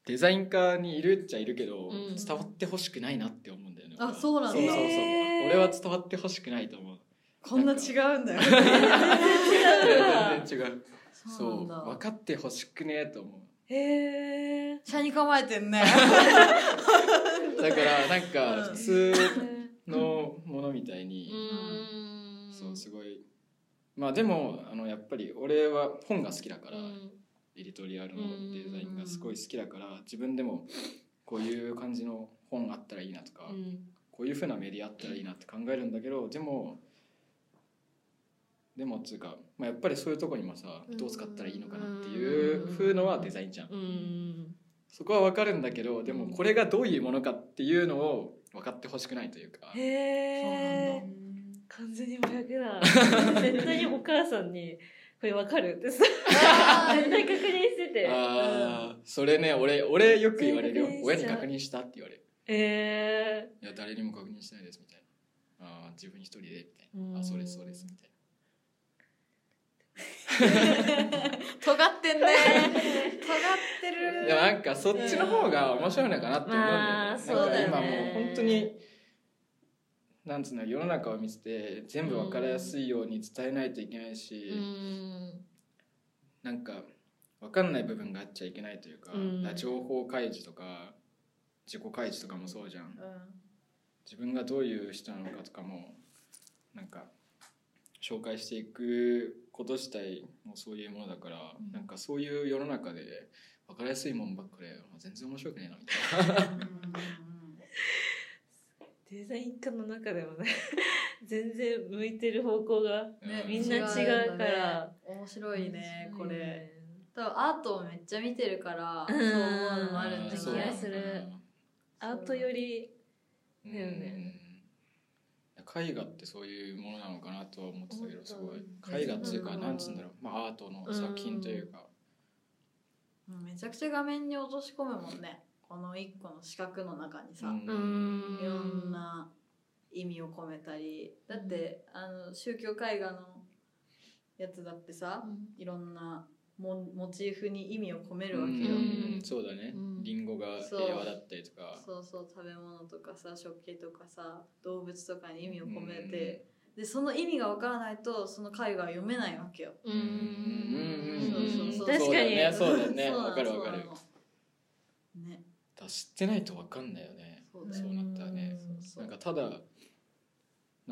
デザイン科にいるっちゃいるけど、うん。伝わってほしくないなって思うんだよねあそうなんだ。そうそうそう、俺は伝わってほしくないと思うこんな違うんだよ。全然違う。そそう分かってほしくねえと思う。へえ車に構えてんね。だからなんかうん。普通のものみたいに、うん。そうすごい。まあでもあのやっぱり俺は本が好きだから、うん。エディトリアルのデザインがすごい好きだから自分でもこういう感じの本あったらいいなとか、うん。こういう風なメディアあったらいいなって考えるんだけどでもでもつうか、まあ、やっぱりそういうとこにもさどう使ったらいいのかなっていう風のはデザインじゃん。うん。そこは分かるんだけどでもこれがどういうものかっていうのを分かってほしくないというか。へえ完全に真逆だ。絶対にお母さんにこれわかるってさ。絶対確認してて。ああそれね俺俺よく言われるよ。親に確認したって言われる。えいや誰にも確認してないですみたいな。ああ自分一人でみたいうん。なあそうですそうですみたい 尖ってんね。尖ってる。なでもなんかそっちの方が面白いのかなって思うんだよね、まあそうだよね。なんか今もう本当になんつうの世の中を見てて全部分かりやすいように伝えないといけないし、うん。なんか分かんない部分があっちゃいけないというか,、うん。情報開示とか自己開示とかもそうじゃん。うん。自分がどういう人なのかとかもなんか紹介していくこと自体もそういうものだから、うん。なんかそういう世の中で分かりやすいもんばっかり全然面白くねえなみたいな。デザイン科の中でもね 全然向いてる方向がねみんな違うから。面白いねこれ面白いね。多分アートをめっちゃ見てるからうん。そう思うのもあるんだけど気がする。アートよりうんだよね。うん絵画ってそういうものなのかなとは思ってたけどすごい。絵画っていうかうん。なんつうんだろう、まあ、アートの作品というか、うん。めちゃくちゃ画面に落とし込むもんね。この一個の四角の中にさ、うん。うんいろんな意味を込めたり。だってあの宗教絵画のやつだってさいろんなモモチーフに意味を込めるわけよ、うんそうだね、うん。リンゴがそう平和だったりとか。そう。そう食べ物とかさ食器とかさ動物とかに意味を込めて、でその意味がわからないとその絵画は読めないわけよ。ううんんそうそうそう。確かに。そうだね。そうだよねかるわかる。ね。だ知ってないと分かんないよね。そうだよそうなったらねそうそう。なんかただ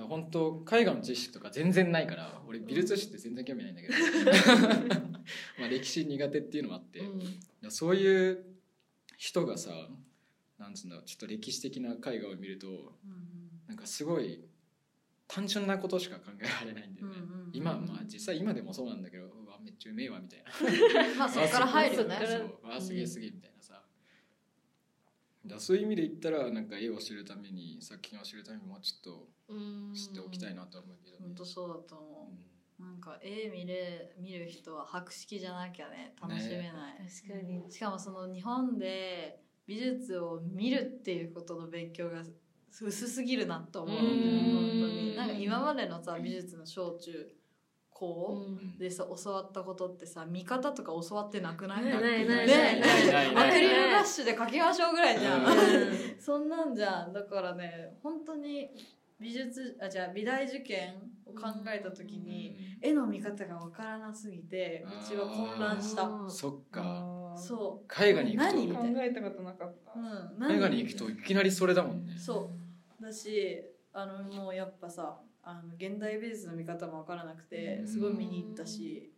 本当絵画の知識とか全然ないから俺美術史って全然興味ないんだけど。まあ歴史苦手っていうのもあって、いやそういう人がさなんつうんだろうちょっと歴史的な絵画を見るとうんなんかすごい単純なことしか考えられないんだよね、うんうんうん今まあ実際今でもそうなんだけどうわめっちゃうめえわみたいな。う んまあそこから入るよね。あすげえすげえみたいな。さ、だそういう意味で言ったらなんか絵を知るために作品を知るためにもうちょっと知っておきたいなとは思うけどね。本当そうだと思う。ん。うなんか絵見れ見る人は博識じゃなきゃね楽しめない、確かに。しかもその日本で美術を見るっていうことの勉強が薄すぎるなと思う。うん。本当に。なんか今までのさ美術の小中子うん。でさ教わったことってさ見方とか教わってなくない？なアクリルラッシュで書きましょうぐらいじゃん、うん。そんなんじゃん。だからね本当に美術あじゃあ美大受験を考えた時に絵の見方がわからなすぎてうちは混乱した。あそっか。そう。絵画に行くと。何？みたいな考えたことなかった、うん。映画に行くといきなりそれだもんね。そう。だしあのもうやっぱさあの現代美術の見方も分からなくてすごい見に行ったし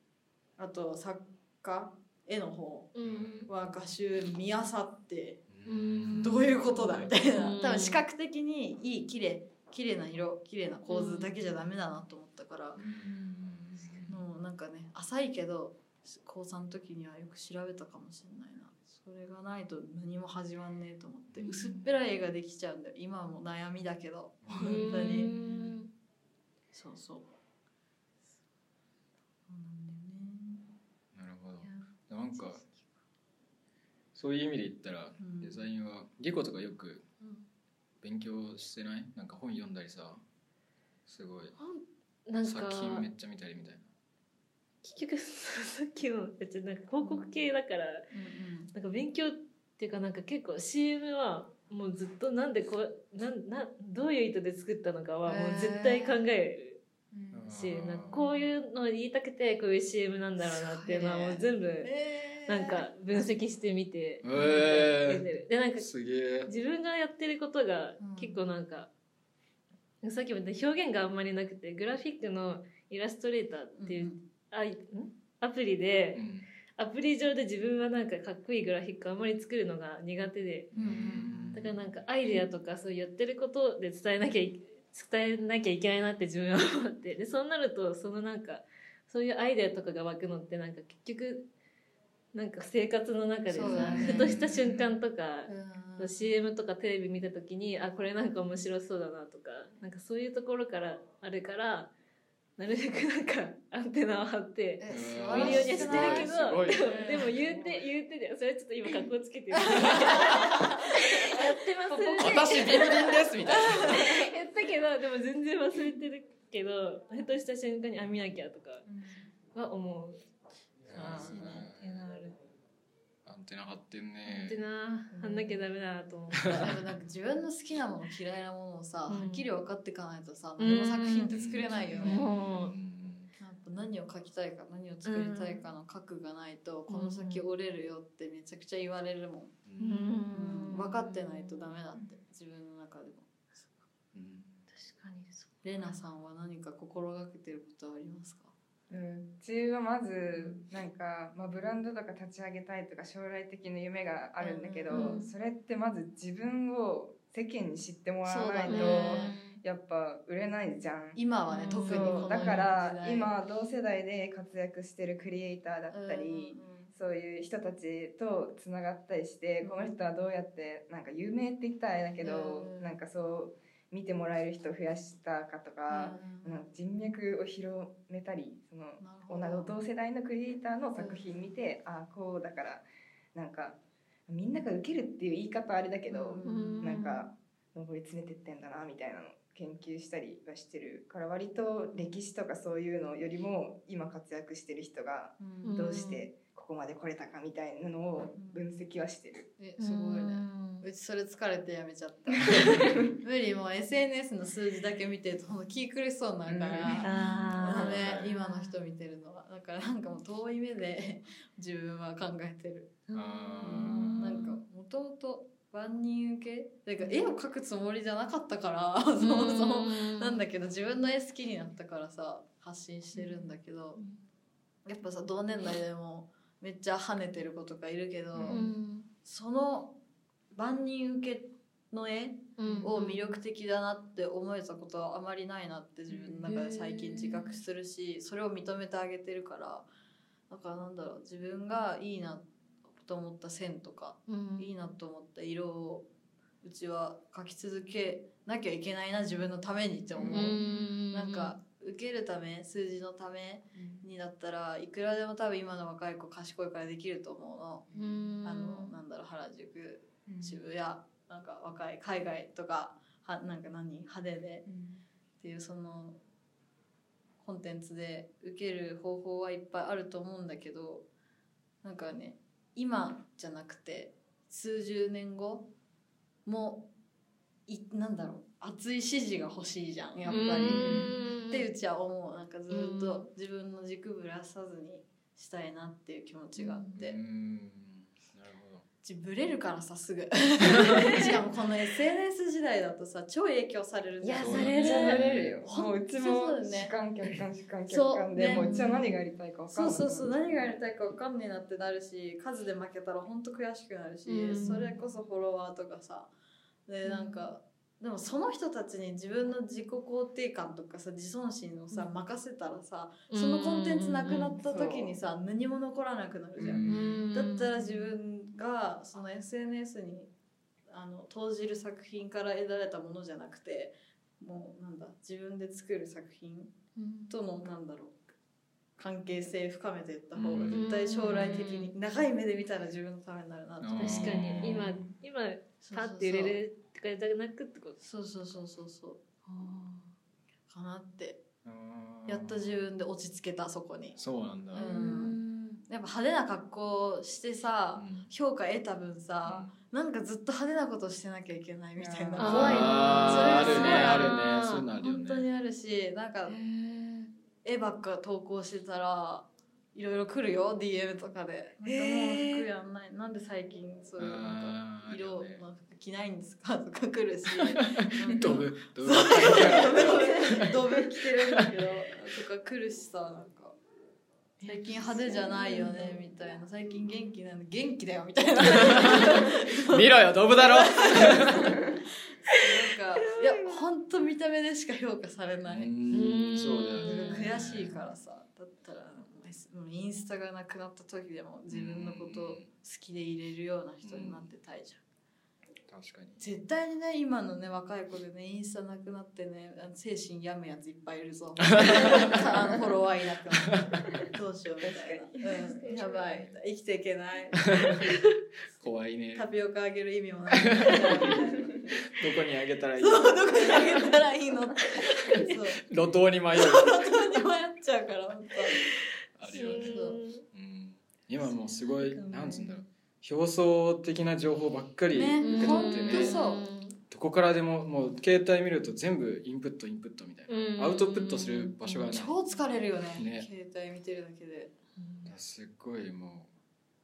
あと作家絵の方うん。は画集見漁ってうん。どういうことだみたいな。うん。多分視覚的にいい綺麗綺麗な色綺麗な構図だけじゃダメだなと思ったからもうなんかね浅いけど高3の時にはよく調べたかもしれないな。それがないと何も始まんねえと思って薄っぺらい絵ができちゃうんだよ。今はもう悩みだけど本当に。うんそうそう。そうなんだよね。なるほどなんかそういう意味で言ったらうん。デザインはギコとかよくうん。勉強してない？なんか本読んだりさすごい。なんか作品めっちゃ見たりみたいな。結局 さっきの別になんか広告系だからなんか勉強っていうかなんか結構 CM はもうずっとなんでこうなんなんどういう意図で作ったのかはもう絶対考えうん。るしなんかこういうのを言いたくてこういう CM なんだろうなっていうのはもう全部えー。なんか分析してみてへー。でなんかすげえ。自分がやってることがうん。結構なんか、さっきも言った表現があんまりなくてグラフィックのイラストレーターっていう、あいん？アプリで、うんアプリ上で自分はなんかかっこいいグラフィックあんまり作るのが苦手で。だからなんかアイデアとかそうやってることで伝えなきゃい伝えなきゃいけないなって自分は思って。でそうなるとそのなんかそういうアイデアとかが湧くのってなんか結局なんか生活の中でさ、ね。ふとした瞬間とか、うん。CM とかテレビ見た時にあこれなんか面白そうだなとかなんかそういうところからあるからなるべくなんかアンテナを張って見るようにはしてるけすどでもでも言うて言うてだよ。それちょっと今格好つけてる。やってます。私ビンビンですみたい やったけどでも全然忘れてるけどふとした瞬間にあ見なきゃとかは思う。なっていうのはあるアンテナ張ってんってねなあんなきゃダメだなと思っでもなんか自分の好きなもの嫌いなものをさ、うん。はっきり分かっていかないとさ何も作品って作れないよたね、もうやっぱ何を描きたいか何を作りたいかの核がないと、この先折れるよってめちゃくちゃ言われるもん、うん。分かってないとダメだって自分の中でも。うん。確かにそう。レナさんは何か心がけてることはありますか？うん、うちはまずなんか、まあ、ブランドとか立ち上げたいとか将来的な夢があるんだけど、うん。うんそれってまず自分を世間に知ってもらわないと、やっぱ売れないじゃん。今はね、うん。特にだから今同世代で活躍してるクリエイターだったり、そういう人たちとつながったりして、うん。この人はどうやってなんか有名って言ったらあれだけど、うん。なんかそう見てもらえる人を増やしたかとか、うん。うん人脈を広めたりその同同世代のクリエイターの作品見て、ああこうだからなんかみんなが受けるっていう言い方はあれだけど、うん。なんか上り詰めてってんだなみたいなの研究したりはしてるから割と歴史とかそういうのよりも今活躍してる人がうん。どうしてここまで来れたかみたいなのを分析はしてる。えすごいね。うちそれ疲れてやめちゃった。無理もう SNS の数字だけ見てるとほんと気苦しそうになるから、あダメー今の人見てるのは。だからなんかもう遠い目で 自分は考えてる。あなんかもともと万人受け？なんか絵を描くつもりじゃなかったからそもそも。なんだけど自分の絵好きになったからさ発信してるんだけど。やっぱさ同年代でもめっちゃ跳ねてる子とかいるけど、うん。うんその万人受けの絵うん。を魅力的だなって思えたことはあまりないなって自分の中で最近自覚するしそれを認めてあげてるからだからなんだろう自分がいいなと思った線とかうん。いいなと思った色をうちは描き続けなきゃいけないな自分のためにって思う。うん。なんか受けるため数字のためになったらいくらでも多分今の若い子賢いからできると思うの。うん。あのなんだろう原宿渋谷なんか若い海外とかはなんか何派手でっていうそのコンテンツで受ける方法はいっぱいあると思うんだけどなんかね今じゃなくて数十年後もいなんだろう熱い支持が欲しいじゃんやっぱり。ってうちは思う。なんかずっと自分の軸ぶらさずにしたいなっていう気持ちがあって、うん。なるほど。うちブレるからさすぐ。しかもこの SNS 時代だとさ超影響されるじゃん。いやされるめっちゃ慣れるよ。もううちそうも主観客観主観客。そう観でねもううちは何がやりたいか分かんないそうそうそう何がやりたいか分かんねえなってなるし数で負けたら本当悔しくなるし、うん。それこそフォロワーとかさ。でなんか、でもその人たちに自分の自己肯定感とかさ自尊心をさ任せたらさそのコンテンツなくなった時にさ何も残らなくなるじゃん。だったら自分がその SNS にあの投じる作品から得られたものじゃなくてもうなんだ自分で作る作品とのなんだろう関係性深めていった方が絶対将来的に長い目で見たら自分のためになるな確かに。今今パッて入れれるとかじゃなくってこと？そうそうそうそうそう。かなって。やっと自分で落ち着けたそこに。そうなんだ、うん。やっぱ派手な格好してさうん。評価得た分さ、なんかずっと派手なことしてなきゃいけないみたいな。怖いそれはすごいあるね。あるね。そういうのあるよね。本当にあるしなんか絵ばっか投稿してたらいろいろ来るよ DM とかで「なんかもう服やんない。なんで最近そういうなんか色の服着ないんですか? 」とか来るし。なんかドブドブ。ドブドブ着てるんだけど とか来るしさなんか。最近派手じゃないよねみたいな。最近元気なの元気だよみたいな。なんか見ろよドブだろ。いや本当見た目でしか評価されない、うんそうだよね。悔しいからさだったらインスタがなくなった時でも自分のことを好きで入れるような人になってたいじゃん。確かに。絶対にね今のね若い子でねインスタなくなってね精神病むやついっぱいいるぞ。あ のフォロワーいなくなって。どうしようみたいな、うん、やばい。生きていけない。怖いね。タピオカあげる意味もない。そ うどこにあげたらいいどこにあげたらいいのって。そう。路頭に迷う。本当に迷っちゃうから本あるよね、そううん、今もうすごいなんつうんだろう。表層的な情報ばっかりね受け取ってねとそう。どこからでももう携帯見ると全部インプットインプットみたいな、うん。アウトプットする場所がない。超疲れるよね。ね。携帯見てるだけで。すっごいもう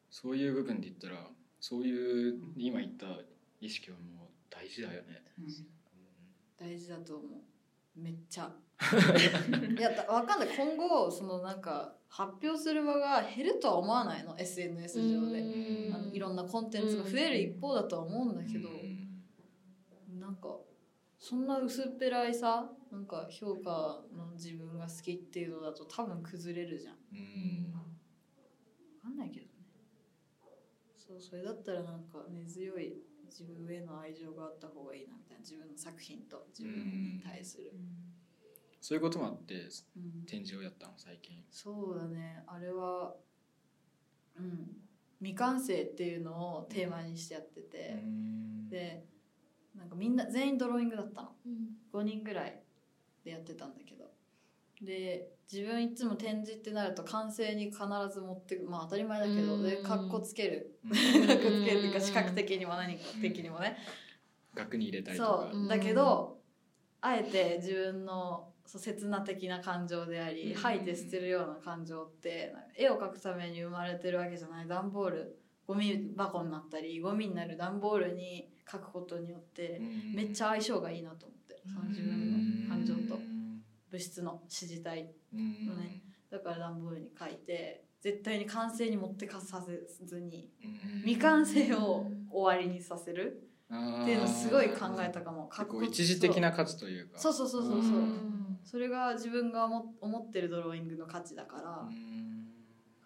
そういう部分で言ったらそういう今言った意識はもう大事だよね、大事だと思う。めっちゃいやだわかんない。今後そのなんか発表する場が減るとは思わないの。SNS 上で。うん。あのいろんなコンテンツが増える一方だとは思うんだけど。うん。なんかそんな薄っぺらいさなんか評価の自分が好きっていうのだと多分崩れるじゃん。うん。わかんないけどね。そうそれだったらなんか根強い自分への愛情があった方がいいなみたいな。自分の作品と自分に対する、そういうこともあってうん。展示をやったの最近。そうだね。あれはうん。未完成っていうのをテーマにしてやってて、でなんかみんな全員ドローイングだったの。5人ぐらいでやってたんだけど。で自分いつも展示ってなると完成に必ず持ってくまあ当たり前だけどうん。でかっこつける。うん。かっこつけるっていうか視覚的にも何か的にもね。額に入れたりとそかう。だけどあえて自分のそう刹那的な感情でありうん吐いて捨てるような感情って絵を描くために生まれてるわけじゃない。段ボールゴミ箱になったりゴミになる段ボールに描くことによってうんめっちゃ相性がいいなと思ってその自分の感情と。物質の支持体うんのねだから段ボールに描いて絶対に完成に持ってかさせずにうん未完成を終わりにさせる。っていうのすごい考えたかも。結構一時的な価値というか。そうそうそうそうそう。うんそれが自分が思思ってるドローイングの価値だから。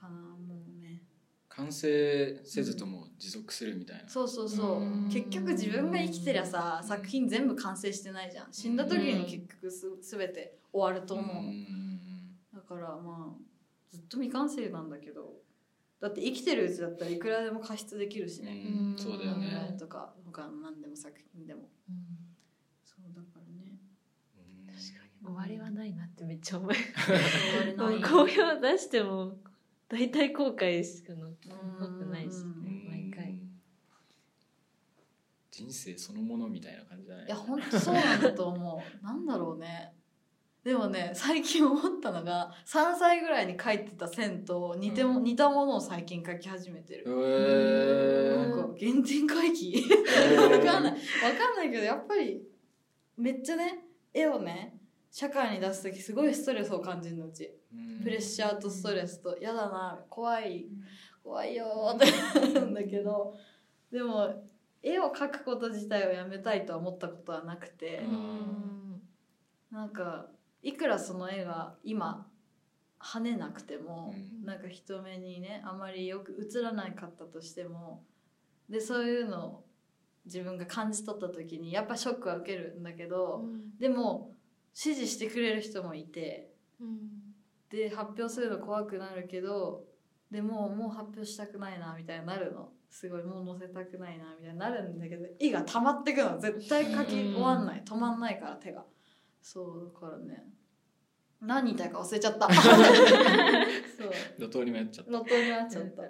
もうね。完成せずとも持続するみたいな。そうそうそう。うん。結局自分が生きてりゃさ作品全部完成してないじゃん。死んだ時に結局す全て終わると思う、ん。だからまあずっと未完成なんだけど。だって生きてるうちだったらいくらでも加筆できるしね、うん。そうだよね。ンとか他の何でも作品でも。うん終わりはないなってめっちゃ思い。好評出しても大体後悔しか残ってないし。毎回。人生そのものみたいな感じじゃない？いや本当そうなんだと思う。なんだろうね。でもね最近思ったのが3歳ぐらいに書いてた線と似ても、うん。似たものを最近書き始めてる、えなんか原点回帰？ー。わかんない。わかんないけどやっぱりめっちゃね絵をね社会に出す時すごいストレスを感じるのうち。プレッシャーとストレスと。嫌だな怖い。怖いよーって なるんだけど。でも絵を描くこと自体をやめたいとは思ったことはなくて。うん。なんかいくらその絵が今跳ねなくてもうん。なんか人目にねあまりよく映らなかったとしてもでそういうのを自分が感じ取った時にやっぱショックは受けるんだけどでも支持してくれる人もいてで発表するの怖くなるけどでももう発表したくないなみたいになるの。すごいもう載せたくないなみたいになるんだけど絵が溜まってくの。絶対描き終わんない。止まんないから手が。そうだからね。何言いたいか忘れちゃった。そう。怒涛にもやっちゃった。路頭になっちゃった。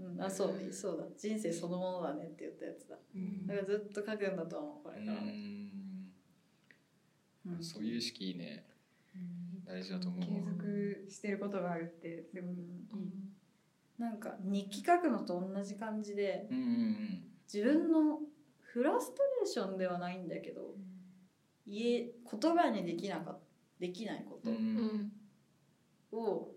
うん、あそう。そうだ。人生そのものだねって言ったやつだ。だからずっと書くんだと思うこれから、うんうん。そういう意識ね大事だと思う。継続してることがあるってすごいいい。なんか日記書くのと同じ感じでうんうん自分のフラストレーションではないんだけど言え言葉にできなかっできないこうんうん。とを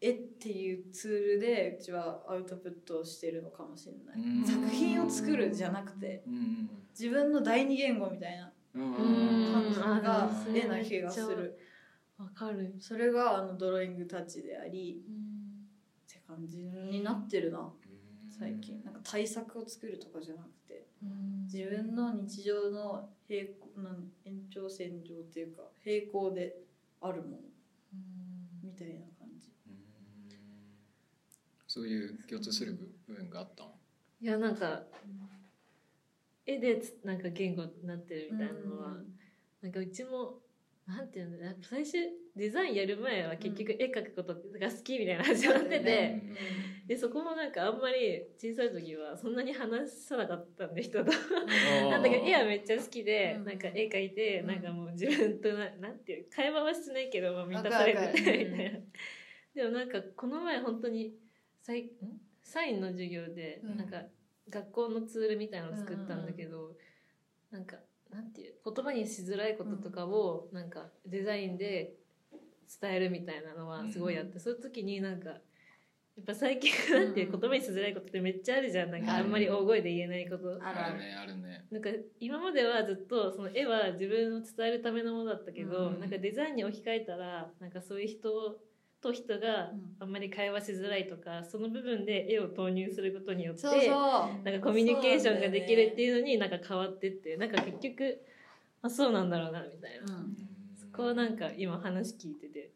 絵っていうツールでうちはアウトプットをしてるのかもしれない、うん。作品を作るじゃなくてうん自分の第二言語みたいな。うんうん感じがあー絵な気がする。わかる。それがあのドローイングタッチでありって感じになってるな最近。なんか対策を作るとかじゃなくて自分の日常の平行なん延長線上っていうか平行であるものみたいな感じ。うん。そういう共通する部分があったの？いやなんか絵でつなんか言語になってるみたいなのは、なんかうちもなんていうんだろうやっぱ最初デザインやる前は結局絵描くことが好きみたいな始まってて、でそこもなんかあんまり小さい時はそんなに話さなかったんで人と。なんだけど絵はめっちゃ好きで、うん。なんか絵描いて、うん。なんかもう自分とななんていう会話はしてないけど、まあ、満たされててるみたいな。でもなんかこの前本当にサイん？サインの授業で、うん。なんか学校のツールみたいなのを作ったんだけど、なんかなんていう言葉にしづらいこととかをなんかデザインで伝えるみたいなのはすごいあって、そういう時になんかやっぱ最近なんて言葉にしづらいことってめっちゃあるじゃん。なんかあんまり大声で言えないこと。あるねあるね。なんか今まではずっとその絵は自分を伝えるためのものだったけど、うんなんかデザインに置き換えたらなんかそういう人と人がうん。あんまり会話しづらいとかその部分で絵を投入することによってそうそう。なんかコミュニケーションができるってういうのになんか変わってってなんか結局あそうなんだろうなみたいな、ん。そこはなんか今話聞いてて。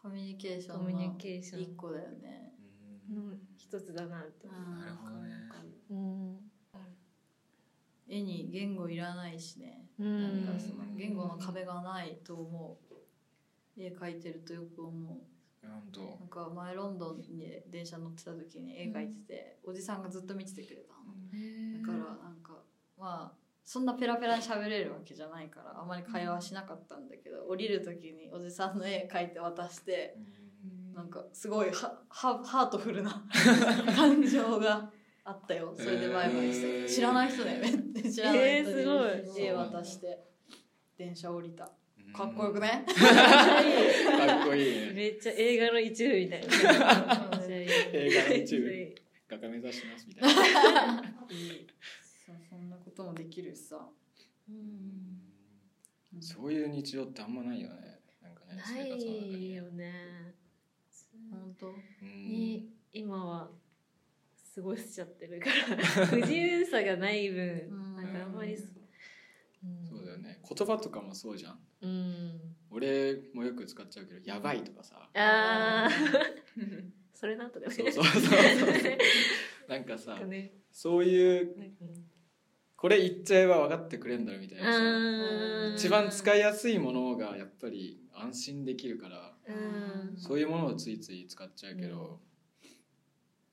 コミュニケーションコミュニのケーション。一個だよね。の一つだなって思な。るほどね。う。うん。絵に言語いらないしね。うん。なんかその言語の壁がないと思う。絵描いてるとよく思う本当なんか前ロンドンに電車乗ってた時に絵描いてて、おじさんがずっと見ててくれたの。だからなんかまあそんなペラペラに喋れるわけじゃないからあまり会話はしなかったんだけど、降りる時におじさんの絵描いて渡してなんかすごいははハートフルな 感情があったよ。それでバイバイしたけど、えー。知らない人だよね。っ て知らない人にえーすごい。絵渡して電車降りたかっこよくね？ね、かっこいい。ね めっちゃ映画の一部みたいな。映画の一部。画家目指しますみたいな。そうそんなこともできるしさ。そういう日常ってあんまないよね。なんかねないよね。本当？うん。に今は過ごしちゃってるから。不自由さがない分うん。なんかあんまりよね。言葉とかもそうじゃん。うん。俺もよく使っちゃうけど「やばい」とかさ。あー。それなんとそうそうそうそう。なんかさね。そういうこれ言っちゃえば分かってくれんだろみたいな一番使いやすいものがやっぱり安心できるからうん。そういうものをついつい使っちゃうけど、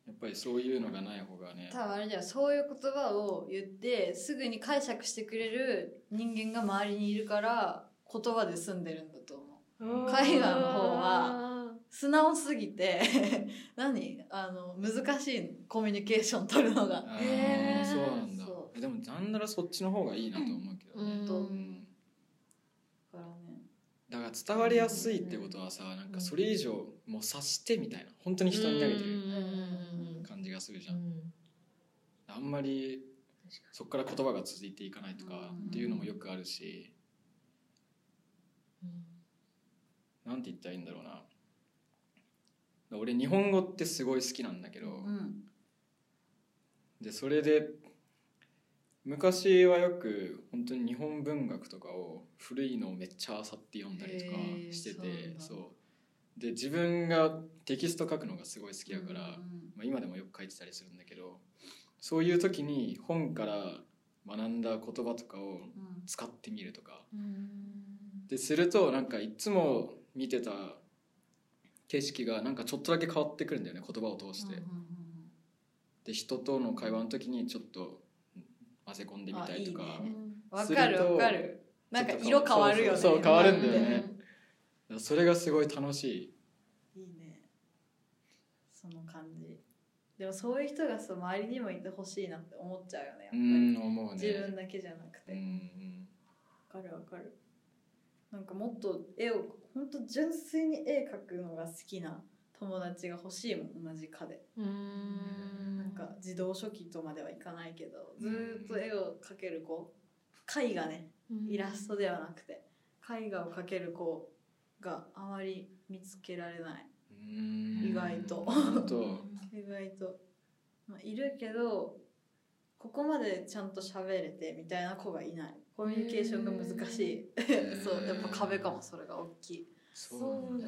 やっぱりそういうのがない方がね。多分あれじゃんそういう言葉を言ってすぐに解釈してくれる人間が周りにいるから言葉で済んでるんだと思う。海外の方は素直すぎて 何？あの難しいコミュニケーション取るのが。あへーー。そうなんだ。そでもなんならそっちの方がいいなと思うけどね、うん。うんだからね。だから伝わりやすいってことはさなんかそれ以上もう察してみたいな。本当に人に投げてる感じがするじゃん、あんまりそこから言葉が続いていかないとかっていうのもよくあるし、なんて言ったらいいんだろうな。俺日本語ってすごい好きなんだけど、うん。でそれで昔はよく本当に日本文学とかを古いのをめっちゃ漁って読んだりとかしててそうで自分がテキスト書くのがすごい好きだから、うんまあ、今でもよく書いてたりするんだけどそういう時に本から学んだ言葉とかをうん。使ってみるとか。うんでするとなんかいつも見てた景色がなんかちょっとだけ変わってくるんだよね言葉を通して。うんで人との会話の時にちょっと混ぜ込んでみたりとか。わするとかるわかる。なんか色変わるよね。そう変わるんだよねそれがすごい楽しい。いいね。その感じ。でもそういう人がさ周りにもいてほしいなって思っちゃうよねやっぱうりん思うね。自分だけじゃなくて。うんわかるわかる。なんかもっと絵を本当純粋に絵描くのが好きな友達が欲しいもん同じ科で。なんか自動書記とまではいかないけどずーっと絵を描ける子。絵画ね。イラストではなくて。絵画を描ける子があまり見つけられない。うん。意外と。意外と、まあ、いるけどここまでちゃんと喋れてみたいな子がいない。コミュニケーションが難しい。そうやっぱ壁かもそれが大きいそうだ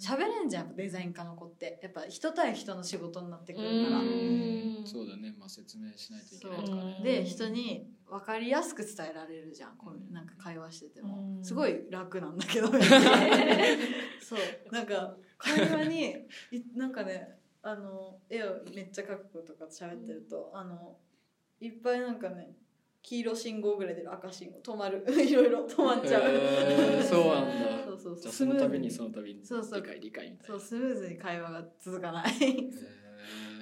喋れんじゃんデザイン科の子って。やっぱ人対人の仕事になってくるから。うん。そうだね。まあ説明しないといけそないとかね。う。で人に分かりやすく伝えられるじゃんこうなんか会話してても。うん。すごい楽なんだけど。そう。なんか会話にいなんかねあの絵をめっちゃ描く子とかと喋ってるとあのいっぱいなんかね黄色信号ぐらい出る赤信号。止まる。いろいろ止まっちゃう、へーそうなんだ。そうそうじゃあスその度にムーズにその度にそうそう。理解理解みたいな。そうスムーズに会話が続かない。へー。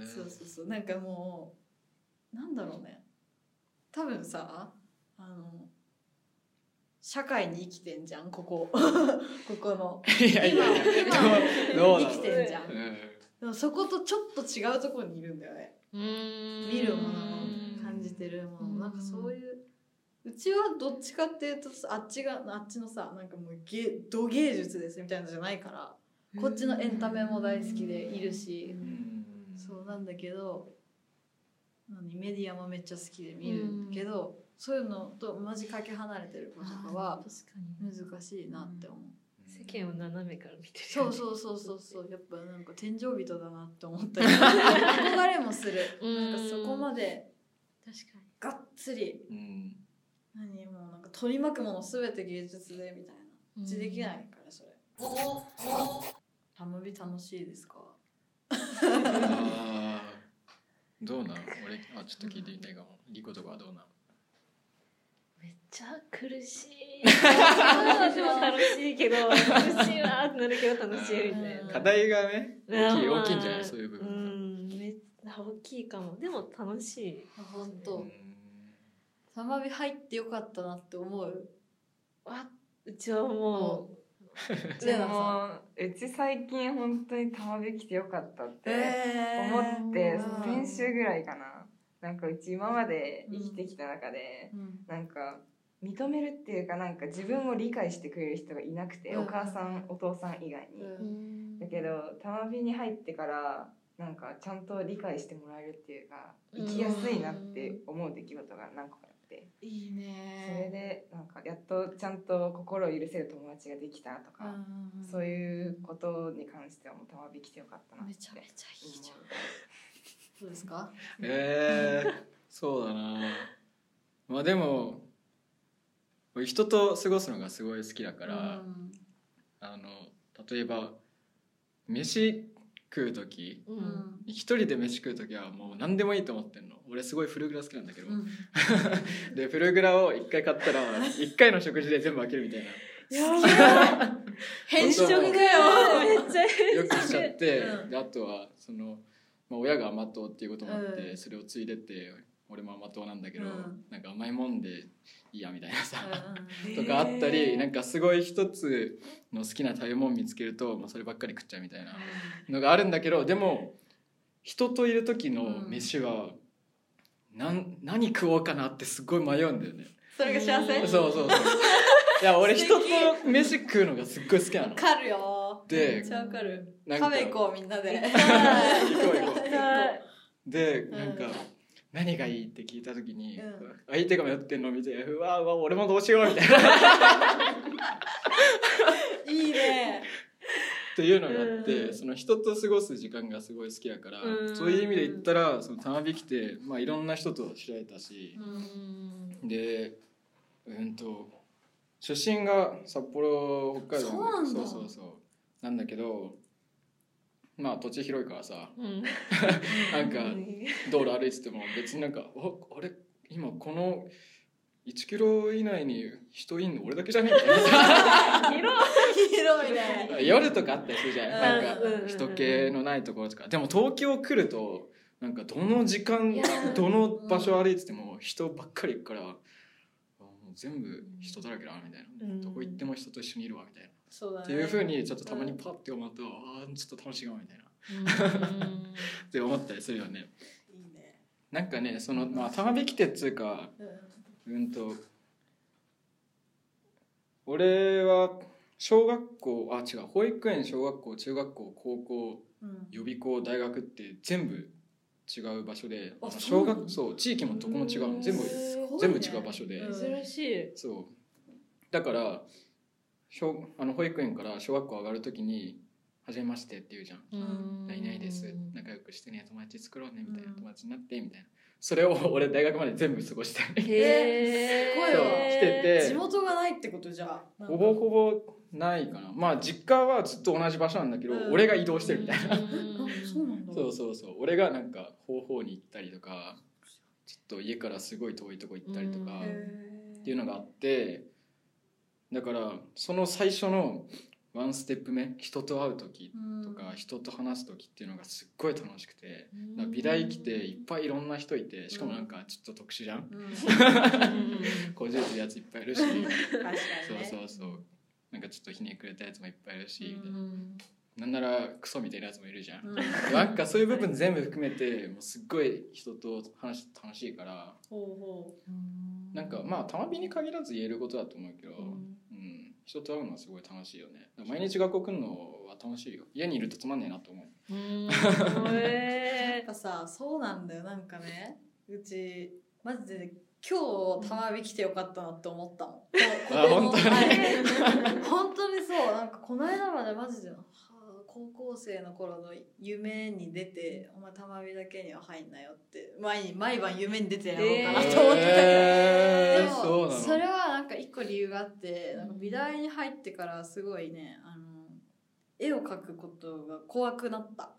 そうそうそう。なんかもうなんだろうね。多分さあの社会に生きてんじゃんここ。ここの。いやいや今生きてんじゃん。うん。でもそことちょっと違うところにいるんだよね。見るもの感じてるものなんかそういううちはどっちかっていうとあっちがあっちのさなんかもう芸土芸術ですみたいなのじゃないからこっちのエンタメも大好きでいるしうんそうなんだけど何メディアもめっちゃ好きで見るけど、そういうのとマジかけ離れてる子とかは難しいなって思う、世間を斜めから見てる。そうそうそうそうそう。やっぱなんか天井人だなって思ったり 憧れもする。なんかそこまで確かがっつり。うん。何もうなんか取り巻くもの全て芸術でみたいな。にうちできないからそれ。ハムビ楽しいですか？どうなん？俺あちょっと聞いてみたいかも。リコとかはどうなん？めっちゃ苦しい。で も楽しいけど苦しいわ。ってなるけど楽しいみたいな。課題がね大きいまあ大きいんじゃない？そういう部う分大きいかも。でも楽しい。本う当ん。サマビ入ってよかったなって思う？わうちはも レでもうち最近本当に玉引きてよかったってえ思って、うん。先週ぐらいかな。なんかうち今まで生きてきた中で、うん。なんか認めるっていうかなんか自分を理解してくれる人がいなくて、うん。お母さんお父さん以外に、うん。うだけど玉火に入ってからなんかちゃんと理解してもらえるっていうか生きやすいなって思う出来事が何個かあって、いいそれねでなんかやっとちゃんと心を許せる友達ができたとか、そういうことに関してはもう玉火来てよかったなってめちゃめちゃいいじゃん。どうですかえー、そうだな。マあでも俺人と過ごすのがすごい好きだから、うん。あの例えば飯食う時ううん。ん一人で飯食う時はもう何でもいいと思ってんの。俺すごいフルグラ好きなんだけど、うん。でフルグラを一回買ったら一回の食事で全部開けるみたいな。変色だよ。めっちゃよくしちゃって、うん。であとはその、まあ、親が甘党っていうこともあって、うん。それを継いでって俺も甘党なんだけど、うん。なんか甘いもんでいいやみたいなさ、うんとかあったりなんかすごい一つの好きな食べ物見つけると、まあ、そればっかり食っちゃうみたいなのがあるんだけどでも人といる時の飯は、なん何食おうかなってすごい迷うんだよね。それが幸せ？そうそうそう。いや 俺人と飯食うのがすっごい好きなの。わかるよ。でめっちゃわかる。なんか食べ行こうみんなで。行こう行こう。はいでん。なんか、何がいいって聞いた時に、うん。相手が迷ってんのを見てうわうわ俺もどうしようみたいな。いいね。っていうのがあって、うん。その人と過ごす時間がすごい好きだから、うん。そういう意味で言ったらそのたまびきて、まあ、いろんな人と知られたし、うん。でうんと出身が札幌北海道そうそうそう。なんだけどまあ土地広いからさ。うん。なんか道路歩いてても別になんか「おあれ？今この1キロ以内に人いんの俺だけじゃね？え」みたい。なさ広いね。夜とかあったりするじゃん。なんうんうんうん。か人気のないところとか。でも東京来るとなんかどの時間どの場所歩いてても人ばっかり行くからあもう全部人だらけだなみたいな。うん。どこ行っても人と一緒にいるわみたいなそうだね。っていうふうにちょっとたまにパッて思うとああちょっと楽しいかもみたいな。って思ったりするよね。いいね。なんかねそのまあたまびきてっつうかうん。うんと俺は小学校あ違う保育園小学校中学校高校うん。予備校大学って全部違う場所であ小学そう地域もどこも違うの。全部ね全部違う場所で、うん珍しい。そう。だから小あの保育園から小学校上がる時に「はじめまして」って言うじゃん「うん何々です。仲良くしてね。友達作ろうね」みたいな。うん友達になってみたいな。それを 俺大学まで全部過ごしてへすごいわてて。地元がないってことじゃ。んほぼほぼないかな。まあ実家はずっと同じ場所なんだけど、うん。俺が移動してるみたいな、あそうなんだ。そうそうそう。俺がなんか方法に行ったりとかちょっと家からすごい遠いとこ行ったりとかうん。っていうのがあってだからその最初のワンステップ目人と会う時とか人と話す時っていうのがすっごい楽しくて美大来ていっぱいいろんな人いてしかもなんかちょっと特殊じゃん。うん。こじれてるやついっぱいいるし。ね。そうそうそう。なんかちょっとひねくれたやつもいっぱいいるし、うん。な。んならクソみたいなやつもいるじゃん、うん。なんかそういう部分全部含めてもうすっごい人と話して楽しいから。なんかまあたまびに限らず言えることだと思うけど、うんうん、人と会うのはすごい楽しいよね。毎日学校来るのは楽しいよ。家にいるとつまんねえなと思ううん。う やへっぱさそうなんだよなんかね。うちマジで今日玉引きてよかったなって思ったもん。ここあこの本当に？はい。本当にそう。なんかこの間までマジで、はあ、高校生の頃の夢に出て「お前玉火だけには入んなよ」って毎毎晩夢に出てやろうかなと思ってた。けど、でえー、そうもそれはなんか一個理由があってなんか美大に入ってからすごいねあの絵を描くことが怖くなった。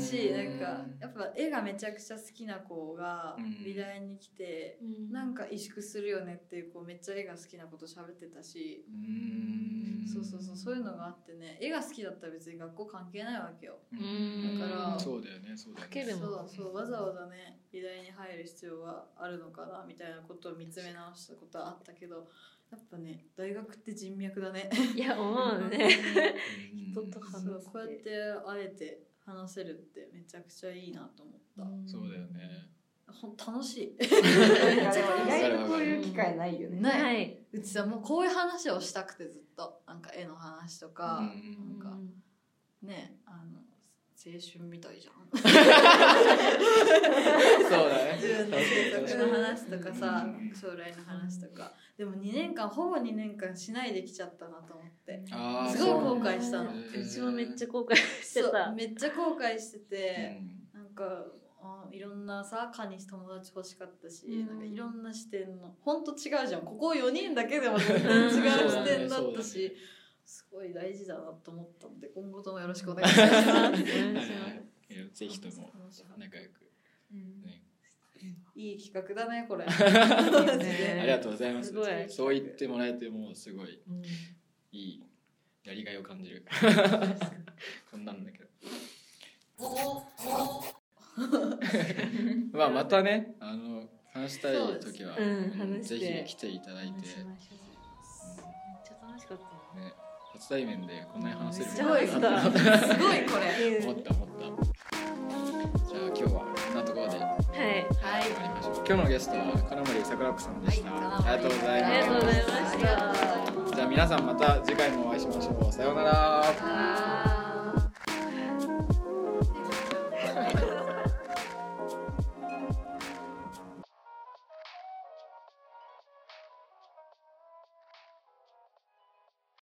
しなんかやっぱ絵がめちゃくちゃ好きな子がうん。美大に来てーなんか萎縮するよねっていう子めっちゃ絵が好きなこと喋ってたし。うーん。そうそうそうそういうのがあってね絵が好きだったら別に学校関係ないわけよ。うん。だからそうだよねそうだよね。かけるもんそうそうわざわざね美大に入る必要があるのかなみたいなことを見つめ直したことはあったけどやっぱね大学って人脈だね。いや思うね。うん。人と話そうこうやってあえて話せるってめちゃくちゃいいなと思った、そうだよね。ほん楽しい。意外とこういう機会ないよね。ないはい、うちさもうこういう話をしたくてずっとなんか絵の話とか、うんなんかねあの青春みたいじゃん。そうだね。自分の制作の話とかさうん将来の話とか。でも2年間ほぼ2年間しないできちゃったなと思って。すごい後悔したの。そううちもめっちゃ後悔してそうためっちゃ後悔してうて、ん。なんかあいろんなさカニ友達欲しかったし、うん。なんかいろんな視点のほんと違うじゃん。ここ4人だけでも全然違う視点だったし、すごい大事だなと思ったので今後ともよろしくお願いします。ぜひとも仲良く、ね、いい企画だねこれ。ね。ありがとうございます。すそう言ってもらえてもうすごいうんいいやりがいを感じる。こんなんだけど。まあまたねあの話したい時は、うんぜて。ひ来ていただいて、めっちゃ楽しかった。ね、初対面でこんなに話せるすごいこれ。な思った思った。じゃあ今日はこんなところで。はい。はい。りましょう。今日のゲストは金森桜子さんでした、はい。ありがとうございます。ありがとうございました。じゃあ皆さんまた次回もお会いしましょう。さようなら